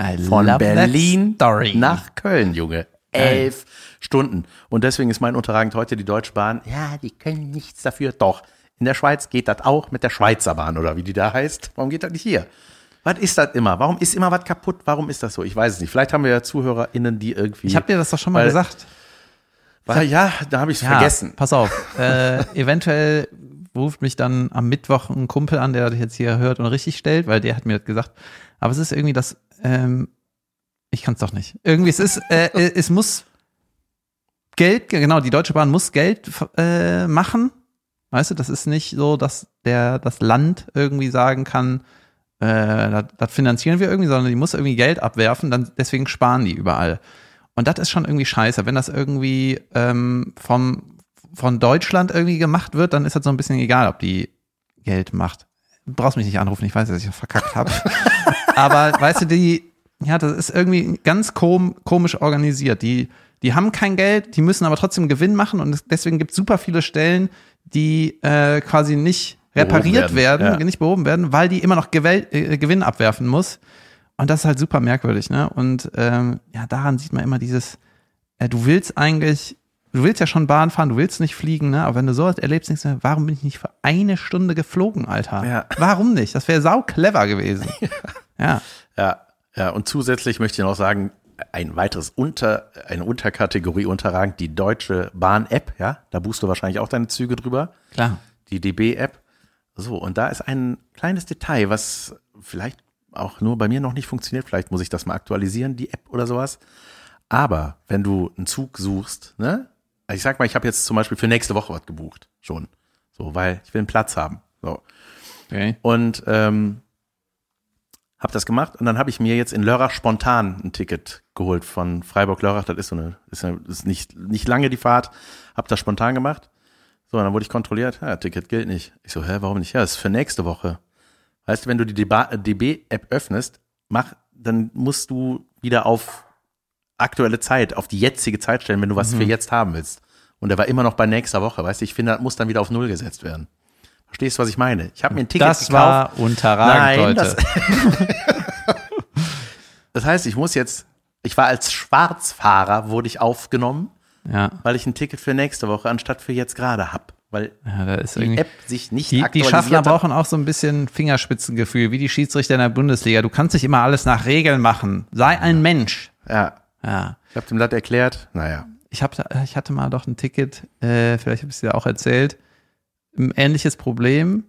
I Von Berlin nach Köln, Junge. Elf Stunden. Und deswegen ist mein Unterragend heute die Deutsche Bahn. Ja, die können nichts dafür. Doch. In der Schweiz geht das auch mit der Schweizer Bahn oder wie die da heißt. Warum geht das nicht hier? Was ist das immer? Warum ist immer was kaputt? Warum ist das so? Ich weiß es nicht. Vielleicht haben wir ja ZuhörerInnen, die irgendwie. Ich habe dir das doch schon mal Weil- gesagt. War, ja, da habe ich es Ja, vergessen. Pass auf. Äh, [laughs] eventuell ruft mich dann am Mittwoch ein Kumpel an, der das jetzt hier hört und richtig stellt, weil der hat mir das gesagt. Aber es ist irgendwie das, ähm, ich kann es doch nicht. Irgendwie, es ist, äh, äh, es muss Geld, genau, die Deutsche Bahn muss Geld äh, machen. Weißt du, das ist nicht so, dass der, das Land irgendwie sagen kann, das, das finanzieren wir irgendwie, sondern die muss irgendwie Geld abwerfen, dann deswegen sparen die überall. Und das ist schon irgendwie scheiße. Wenn das irgendwie ähm, vom, von Deutschland irgendwie gemacht wird, dann ist das so ein bisschen egal, ob die Geld macht. Du brauchst mich nicht anrufen, ich weiß, dass ich verkackt habe. [laughs] Aber weißt du, die, ja, das ist irgendwie ganz kom komisch organisiert. Die, die haben kein Geld, die müssen aber trotzdem Gewinn machen und deswegen gibt es super viele Stellen, die äh, quasi nicht repariert Behoben werden, werden, ja. nicht behoben werden, weil die immer noch Gewell äh, Gewinn abwerfen muss. Und das ist halt super merkwürdig, ne? Und ähm, ja, daran sieht man immer dieses, äh, du willst eigentlich, du willst ja schon Bahn fahren, du willst nicht fliegen, ne? Aber wenn du sowas erlebst, denkst du, warum bin ich nicht für eine Stunde geflogen, Alter? Ja. Warum nicht? Das wäre sau clever gewesen. [laughs] ja. Ja, ja, und zusätzlich möchte ich noch sagen, ein weiteres Unter, eine Unterkategorie unterragend, die Deutsche Bahn-App, ja, da buchst du wahrscheinlich auch deine Züge drüber, Klar. die DB-App. So, und da ist ein kleines Detail, was vielleicht auch nur bei mir noch nicht funktioniert, vielleicht muss ich das mal aktualisieren, die App oder sowas. Aber wenn du einen Zug suchst, ne, also ich sag mal, ich habe jetzt zum Beispiel für nächste Woche was gebucht, schon, so, weil ich will einen Platz haben, so. Okay. Und ähm, habe das gemacht und dann habe ich mir jetzt in Lörrach spontan ein Ticket geholt von Freiburg-Lörrach. Das ist so eine, ist, eine, ist nicht, nicht lange die Fahrt. Habe das spontan gemacht. So, und dann wurde ich kontrolliert. Ja, Ticket gilt nicht. Ich so, hä, warum nicht? Ja, das ist für nächste Woche. Weißt du, wenn du die DB-App öffnest, mach, dann musst du wieder auf aktuelle Zeit, auf die jetzige Zeit stellen, wenn du was für jetzt haben willst. Und er war immer noch bei nächster Woche. Weißt du, ich finde, das muss dann wieder auf Null gesetzt werden. Verstehst du, was ich meine? Ich habe mir ein Ticket Das gekauft. war unterragend, Nein, Leute. das, [laughs] das heißt, ich muss jetzt, ich war als Schwarzfahrer, wurde ich aufgenommen, ja. weil ich ein Ticket für nächste Woche anstatt für jetzt gerade hab, weil ja, die. App sich nicht Die, die Schaffner hat. brauchen auch so ein bisschen Fingerspitzengefühl, wie die Schiedsrichter in der Bundesliga. Du kannst nicht immer alles nach Regeln machen. Sei ein Mensch. Ja, Ja. ich habe dem das erklärt. Naja, Ich, hab, ich hatte mal doch ein Ticket, äh, vielleicht habe ich es dir auch erzählt. Ein ähnliches Problem.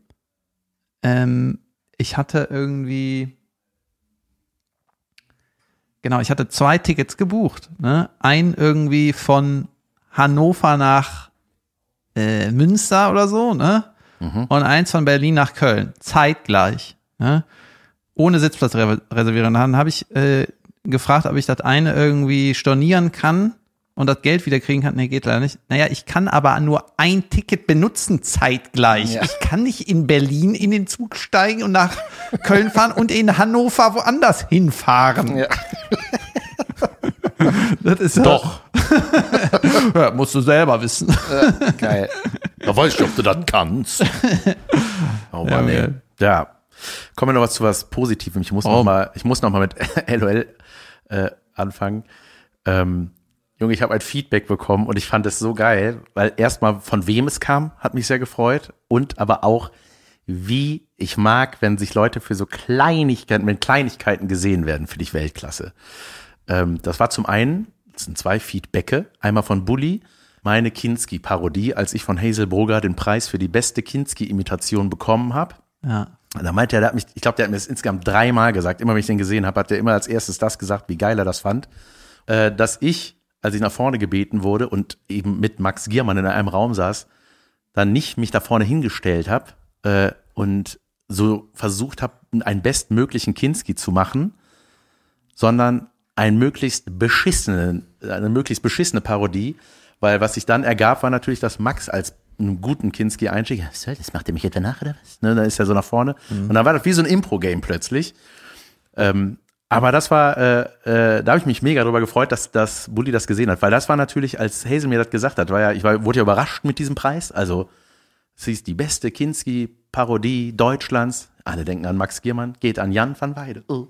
Ähm, ich hatte irgendwie. Genau, ich hatte zwei Tickets gebucht. Ne? Ein irgendwie von Hannover nach äh, Münster oder so, ne? Und eins von Berlin nach Köln. Zeitgleich. Ne? Ohne Sitzplatz re reservieren. Dann habe ich äh, gefragt, ob ich das eine irgendwie stornieren kann und das Geld wieder kriegen kann. Nee, geht leider nicht. Naja, ich kann aber nur ein Ticket benutzen zeitgleich. Ja. Ich kann nicht in Berlin in den Zug steigen und nach Köln fahren und in Hannover woanders hinfahren. Ja. [laughs] Das ist ja- Doch. [laughs] Ja, musst du selber wissen. geil. Da weiß ich, ob du das kannst. [laughs] Oh Mann, Ja, ey. Ja. Kommen wir noch was zu was Positivem. Ich muss noch Oh. mal, ich muss noch mal mit LOL äh, anfangen. Ähm, Junge, ich habe ein Feedback bekommen und ich fand es so geil, weil erstmal von wem es kam, hat mich sehr gefreut und aber auch wie ich mag, wenn sich Leute für so Kleinigkeiten, wenn Kleinigkeiten gesehen werden, finde ich Weltklasse. Ähm, das war zum einen, das sind zwei Feedbacke, einmal von Bully, meine Kinski-Parodie, als ich von Hazel Brugger den Preis für die beste Kinski-Imitation bekommen habe. Ja. Und Da meinte er, der hat mich, ich glaube, der hat mir das insgesamt dreimal gesagt. Immer wenn ich den gesehen habe, hat er immer als erstes das gesagt, wie geil er das fand. Äh, dass ich, als ich nach vorne gebeten wurde und eben mit Max Giermann in einem Raum saß, dann nicht mich da vorne hingestellt habe äh, und so versucht habe, einen bestmöglichen Kinski zu machen, sondern einen möglichst beschissenen, eine möglichst beschissene Parodie, weil was sich dann ergab, war natürlich, dass Max als einen guten Kinski einstieg. Was soll das? Macht er mich etwa nach oder was? Ne, dann ist er so nach vorne. Und dann war das wie so ein Impro-Game plötzlich. Ähm, aber das war, äh, äh, da habe ich mich mega darüber gefreut, dass, dass Bully das gesehen hat, weil das war natürlich, als Hazel mir das gesagt hat, war ja, ich war, wurde ja überrascht mit diesem Preis. Also, sie ist die beste Kinski-Parodie Deutschlands. Alle denken an Max Giermann, geht an Jan van Weide. Oh.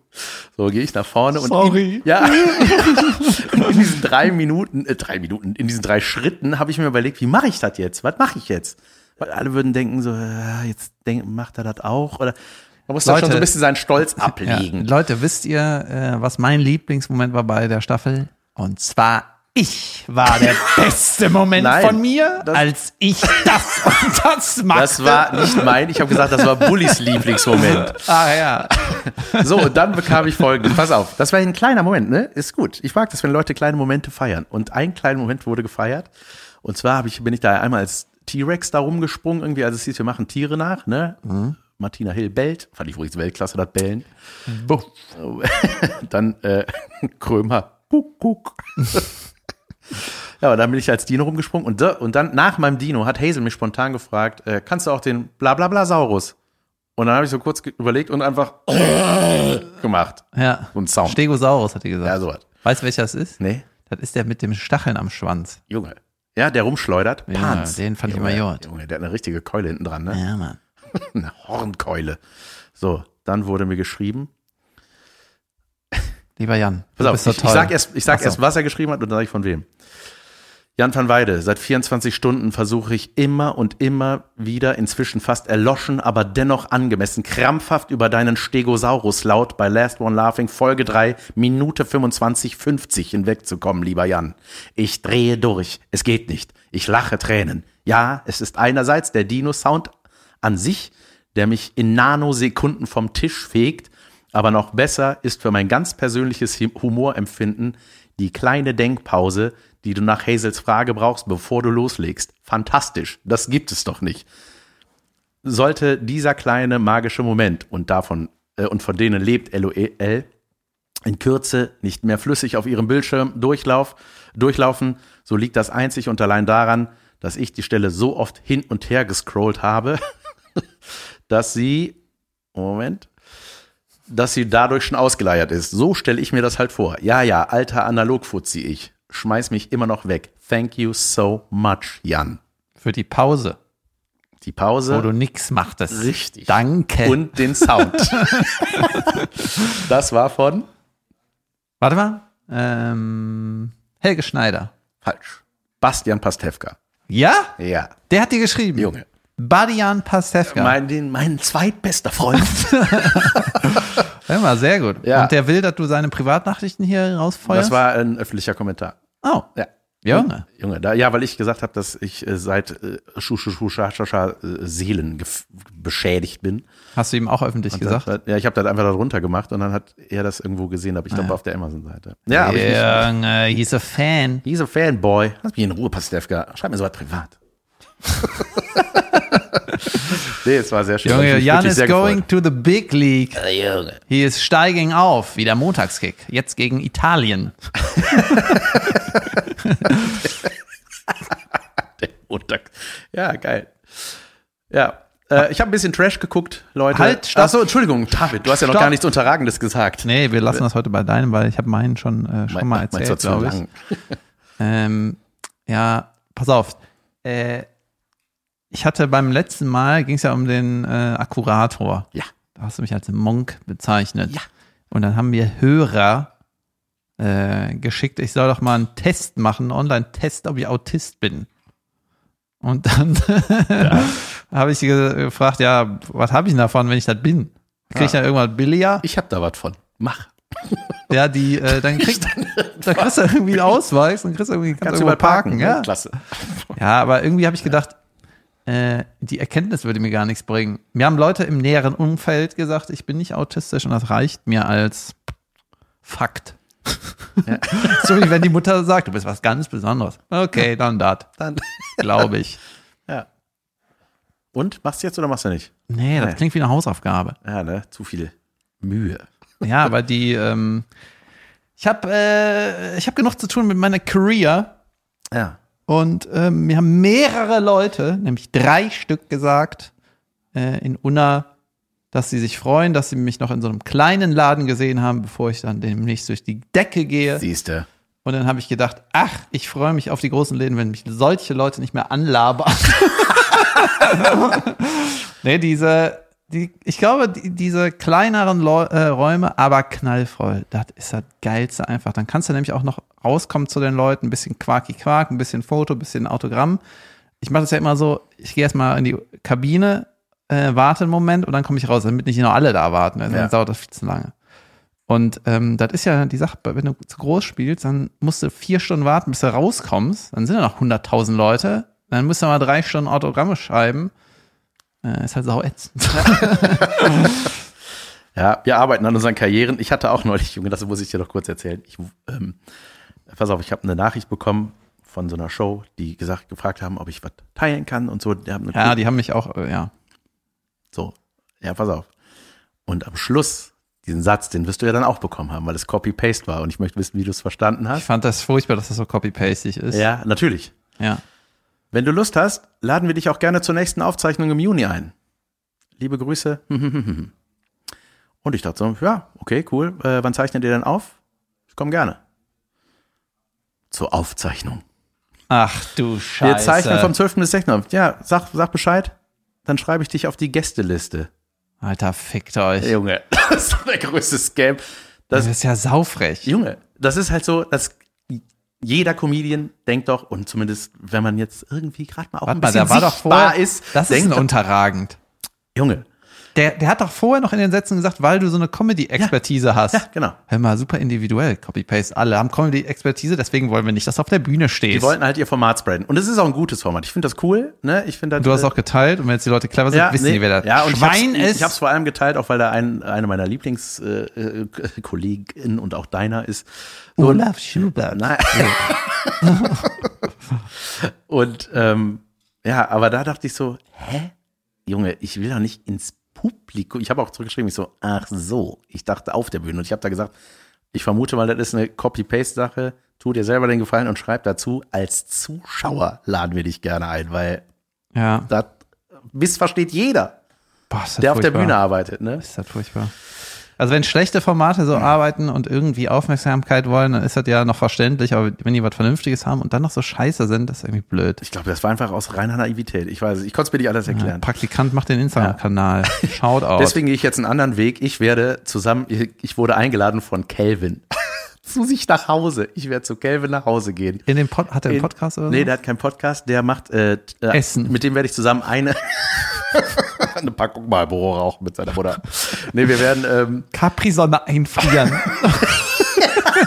So gehe ich nach vorne und Sorry. In, ja, [laughs] und in diesen drei Minuten, äh, drei Minuten, in diesen drei Schritten habe ich mir überlegt, wie mache ich das jetzt? Was mache ich jetzt? Weil alle würden denken so, äh, jetzt denk, macht er das auch oder man muss da Leute. schon so ein bisschen seinen Stolz Ja. ablegen. Leute, wisst ihr, äh, was mein Lieblingsmoment war bei der Staffel? Und zwar ich war der [laughs] beste Moment Nein, von mir, als ich das [laughs] und das machte. Das war nicht mein, ich habe gesagt, das war Bullys Lieblingsmoment. [laughs] Ah ja. So, und dann bekam ich folgendes. Pass auf, das war ein kleiner Moment, ne? Ist gut. Ich mag das, wenn Leute kleine Momente feiern. Und ein kleiner Moment wurde gefeiert. Und zwar hab ich, bin ich da einmal als T-Rex da rumgesprungen, irgendwie, als es hieß, wir machen Tiere nach, ne? Martina Hill bellt. Fand ich übrigens Weltklasse, das Bellen. [laughs] dann äh, [laughs] Krömer. Guck, guck. [laughs] ja, und dann bin ich als Dino rumgesprungen. Und, da- und dann nach meinem Dino hat Hazel mich spontan gefragt, äh, kannst du auch den Blablablasaurus? Und dann habe ich so kurz überlegt und einfach gemacht. Ja. So ein Sound. Stegosaurus, hat die gesagt. Ja, sowas. Weißt du, welcher das ist? Nee, Das ist der mit dem Stacheln am Schwanz. Junge. Ja, der rumschleudert. Ja, Panz. den fand ich Junge, immer gut. Junge, der hat eine richtige Keule hinten dran, ne? Ja, Mann. [laughs] Eine Hornkeule. So, dann wurde mir geschrieben. Lieber Jan, Pass du auf, bist so ich, ich sag erst, ich sag so. erst, was er geschrieben hat und dann sage ich von wem. Jan van Weide, seit 24 Stunden versuche ich immer und immer wieder, inzwischen fast erloschen, aber dennoch angemessen, krampfhaft über deinen Stegosaurus-Laut bei Last One Laughing Folge 3, Minute 25, 50 hinwegzukommen, lieber Jan. Ich drehe durch. Es geht nicht. Ich lache Tränen. Ja, es ist einerseits der Dino-Sound an sich, der mich in Nanosekunden vom Tisch fegt, aber noch besser ist für mein ganz persönliches Humorempfinden die kleine Denkpause, die du nach Hazels Frage brauchst, bevor du loslegst. Fantastisch. Das gibt es doch nicht. Sollte dieser kleine magische Moment und davon äh, und von denen lebt LOL in Kürze nicht mehr flüssig auf ihrem Bildschirm durchlauf, durchlaufen, so liegt das einzig und allein daran, dass ich die Stelle so oft hin und her gescrollt habe, [laughs] dass sie, Moment, dass sie dadurch schon ausgeleiert ist. So stelle ich mir das halt vor. Ja, ja, alter Analogfuzzi ich. Schmeiß mich immer noch weg. Thank you so much, Jan. Für die Pause, Die Pause. wo du nix machtest. Richtig. Danke. Und den Sound. [laughs] das war von Warte mal. Ähm, Helge Schneider. falsch. Bastian Pastewka. Ja? Ja, Der hat dir geschrieben. Junge. Badian Pastewka. Mein, den, mein zweitbester Freund. [laughs] Mal, sehr gut. Ja. Und der will, dass du seine Privatnachrichten hier rausfeuerst? Das war ein öffentlicher Kommentar. Oh, Ja. Junge. Junge, da, ja, weil ich gesagt habe, dass ich äh, seit äh, Schu, Schu, Schu, Scha, Scha, Scha, äh, Seelen beschädigt bin. Hast du ihm auch öffentlich gesagt? Das, ja, ich habe das einfach darunter gemacht und dann hat er das irgendwo gesehen, aber ich glaube auf der Amazon-Seite. Ja, nicht. Junge, he's a fan. He's a Fanboy. Lass mich in Ruhe, Pastewka. Schreib mir sowas privat. [laughs] [laughs] nee, es war sehr schön. Junge, Jan is going gefreut. to the big league. Junge. He is steiging auf, wie der Montagskick. Jetzt gegen Italien. [laughs] Der Montag. Ja, geil. Ja. Äh, ich habe ein bisschen Trash geguckt, Leute. Halt, stopp. Achso, Entschuldigung, David, du hast ja noch Stopp. gar nichts Unterragendes gesagt. Nee, wir lassen das heute bei deinem, weil ich habe meinen schon, äh, schon mal Meinst du, erzählt, zu glaube ich. lang? Ähm, ja, pass auf. Äh, ich hatte beim letzten Mal, ging es ja um den äh, Akkurator. Ja. Da hast du mich als Monk bezeichnet. Ja. Und dann haben wir Hörer äh, geschickt, ich soll doch mal einen Test machen, einen Online-Test, ob ich Autist bin. Und dann [laughs] habe ich ge- gefragt, ja, was habe ich denn davon, wenn ich das bin? Krieg ich Ja. da irgendwas billiger? Ich habe da was von. Mach. [laughs] Ja, die, äh, dann, krieg, dann kriegst du irgendwie einen Ausweis und kriegst irgendwie, kannst, Kannst du mal parken. ja. Ja. Klasse. Ja, aber irgendwie habe ich gedacht, äh, die Erkenntnis würde mir gar nichts bringen. Mir haben Leute im näheren Umfeld gesagt, ich bin nicht autistisch und das reicht mir als Fakt. [laughs] so wie wenn die Mutter sagt, du bist was ganz Besonderes. Okay, dann das, Dann. glaube ich. Ja. Und? Machst du jetzt oder machst du nicht? Nee, das Nee. klingt wie eine Hausaufgabe. Ja, ne? Zu viel Mühe. Ja, aber die, ähm, ich habe äh, ich hab genug zu tun mit meiner Career. Ja. Und ähm, mir haben mehrere Leute, nämlich drei Stück gesagt, äh, in Unna, dass sie sich freuen, dass sie mich noch in so einem kleinen Laden gesehen haben, bevor ich dann demnächst durch die Decke gehe. Siehste. Und dann habe ich gedacht, ach, ich freue mich auf die großen Läden, wenn mich solche Leute nicht mehr anlabern. [laughs] nee, diese, die, ich glaube, die, diese kleineren Leu äh, Räume, aber knallvoll, das ist das Geilste einfach. Dann kannst du nämlich auch noch rauskommen zu den Leuten, ein bisschen Quaki Quark, ein bisschen Foto, ein bisschen Autogramm. Ich mache das ja immer so, ich gehe erstmal in die Kabine, äh, warte einen Moment und dann komme ich raus, damit nicht noch alle da warten. Also Ja. Dann dauert das viel zu lange. Und ähm, das ist ja die Sache, wenn du zu groß spielst, dann musst du vier Stunden warten, bis du rauskommst. Dann sind ja noch 100.000 Leute. Dann musst du mal drei Stunden Autogramme schreiben. Äh, ist halt sau ätzend. [laughs] Ja, wir arbeiten an unseren Karrieren. Ich hatte auch neulich, Junge, das muss ich dir doch kurz erzählen. Ich, ähm, pass auf, ich habe eine Nachricht bekommen von so einer Show, die gesagt, gefragt haben, ob ich was teilen kann und so. Die ja, die haben mich auch, äh, ja. So. Ja, pass auf. Und am Schluss, diesen Satz, den wirst du ja dann auch bekommen haben, weil es Copy-Paste war. Und ich möchte wissen, wie du es verstanden Ich hast. fand das furchtbar, dass das so copy-pastig ist. Ja, natürlich. ja. Wenn du Lust hast, laden wir dich auch gerne zur nächsten Aufzeichnung im Juni ein. Liebe Grüße. [laughs] Und ich dachte so, ja, okay, cool. Äh, wann zeichnet ihr denn auf? Ich komme gerne. Zur Aufzeichnung. Ach du Scheiße. Wir zeichnen vom 12. bis 16. Ja, sag, sag Bescheid. Dann schreibe ich dich auf die Gästeliste. Alter, fickt euch. Junge, [laughs] das ist doch der größte Scam. Das, Das ist ja saufrech. Junge, das ist halt so, dass jeder Comedian denkt doch, und zumindest wenn man jetzt irgendwie gerade mal auch Warte ein mal, bisschen der war doch sichtbar vorher, ist, das ist denkt ein doch, unterragend. Junge, Der, der hat doch vorher noch in den Sätzen gesagt, weil du so eine Comedy-Expertise hast. ja, genau. Hör mal, super individuell, Copy-Paste. Alle haben Comedy-Expertise, deswegen wollen wir nicht, dass du auf der Bühne Die stehst. wollten halt ihr Format spreaden. Und es ist auch ein gutes Format. Ich finde das cool. Ne? Ich finde das, Du hast äh, auch geteilt und wenn jetzt die Leute clever sind, wissen nee, die, wer das ja, und Schwein ich hab's, ist. Ich habe es vor allem geteilt, auch weil da ein, eine meiner Lieblingskolleginnen äh, Kolleginnen und auch deiner ist. So, Olaf Schubert. Nein. [laughs] und ähm, ja, aber da dachte ich so, hä? Junge, ich will doch nicht ins Publikum. Ich habe auch zurückgeschrieben, ich so, ach so, ich dachte auf der Bühne. Und ich habe da gesagt, ich vermute mal, das ist eine Copy-Paste-Sache. Tu dir selber den Gefallen und schreib dazu, als Zuschauer laden wir dich gerne ein, weil Ja. das missversteht jeder, Boah, der auf der furchtbar. Bühne arbeitet. Ne? Ist das furchtbar. Also wenn schlechte Formate so arbeiten und irgendwie Aufmerksamkeit wollen, dann ist das ja noch verständlich, aber wenn die was Vernünftiges haben und dann noch so scheiße sind, das ist irgendwie blöd. Ich glaube, das war einfach aus reiner Naivität. Ich weiß, es, ich konnte es mir nicht alles Ja, erklären. Praktikant macht den Instagram-Kanal. Schaut [laughs] aus. Deswegen gehe ich jetzt einen anderen Weg. Ich werde zusammen, ich wurde eingeladen von Kelvin zu sich nach Hause. Ich werde zu Kelvin nach Hause gehen. in dem Pod hat er einen In- Podcast oder so? Nee, der hat keinen Podcast, der macht äh, äh, Essen. Mit dem werde ich zusammen eine [laughs] eine Packung Marlboro rauchen mit seiner Mutter. Nee, wir werden ähm, Capri-Sonne einfrieren. [laughs]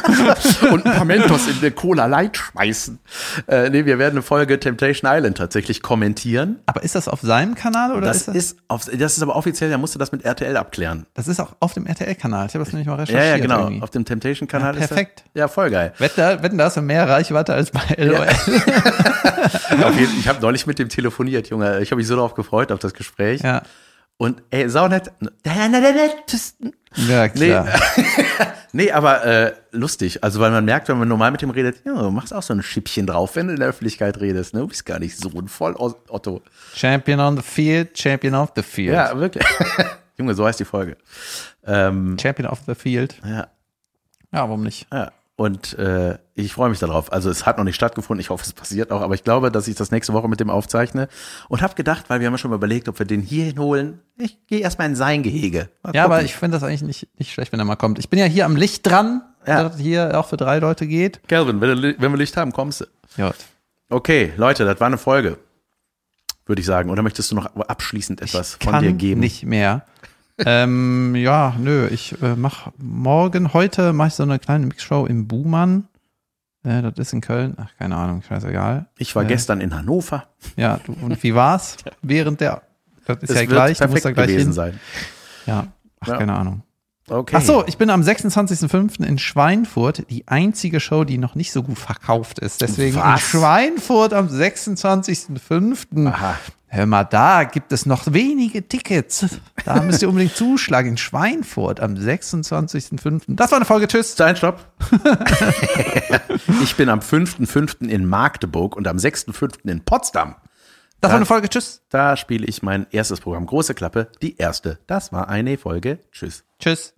[laughs] und ein paar Mentos in eine Cola Light schmeißen. Äh, nee, wir werden eine Folge Temptation Island tatsächlich kommentieren. aber ist das auf seinem Kanal oder Das ist das? ist, auf, das ist aber offiziell, da musst du das mit RTL abklären. Das ist auch auf dem RTL-Kanal. Ich habe das nämlich mal Ja, recherchiert. ja, genau. Irgendwie. Auf dem Temptation-Kanal Ja, ist perfekt. das. Ja, voll geil. Wetten, da, wetten, da hast du mehr Reichweite als bei LOL. [laughs] Jeden, ich habe neulich mit dem telefoniert, Junge. Ich habe mich so darauf gefreut, auf das Gespräch. Ja, Und ey, saunett. Der nettesten. Ja klar. [laughs] Nee, aber äh, lustig. Also, weil man merkt, wenn man normal mit dem redet, ja, du machst auch so ein Schippchen drauf, wenn du in der Öffentlichkeit redest. Ne? Du bist gar nicht so ein Voll-Otto. Champion on the field, Champion of the field. Ja, wirklich. [laughs] Junge, so heißt die Folge. Ähm, Champion of the field. ja, Ja, warum nicht? ja. Und äh, ich freue mich darauf. Also es hat noch nicht stattgefunden. Ich hoffe, es passiert auch. Aber ich glaube, dass ich das nächste Woche mit dem aufzeichne. Und habe gedacht, weil wir haben ja schon mal überlegt, ob wir den hier hinholen. Ich gehe erstmal in sein Gehege. Mal Ja, aber ich finde das eigentlich nicht, nicht schlecht, wenn er mal kommt. Ich bin ja hier am Licht dran, Ja. dass das hier auch für drei Leute geht. Calvin, wenn, du- wenn wir Licht haben, kommst du. Ja. Okay, Leute, das war eine Folge. Würde ich sagen. Oder möchtest du noch abschließend etwas von Kann dir geben? nicht mehr. Ähm, ja, nö, ich äh, mach morgen, heute mache ich so eine kleine Mixshow im Buhmann. Äh, das ist in Köln. Ach, keine Ahnung, scheißegal. Ich war Äh, gestern in Hannover. Ja, du, und wie war's? [laughs] Während der, das ist Es ja gleich, du musst da gleich gewesen hin. sein. Ja, ach, Ja. keine Ahnung. Okay. Ach so, ich bin am 26.05. in Schweinfurt, die einzige Show, die noch nicht so gut verkauft ist. Deswegen in Was? Schweinfurt am 26.05. Hör mal, da gibt es noch wenige Tickets. Da [laughs] müsst ihr unbedingt zuschlagen. In Schweinfurt am 26.05. Das war eine Folge. Tschüss. Sein Stopp. [laughs] ich bin am 5.5. in Magdeburg und am 6.5. in Potsdam. Das war eine Folge. Tschüss. Da spiele ich mein erstes Programm Große Klappe, die erste. Das war eine Folge. Tschüss. Tschüss.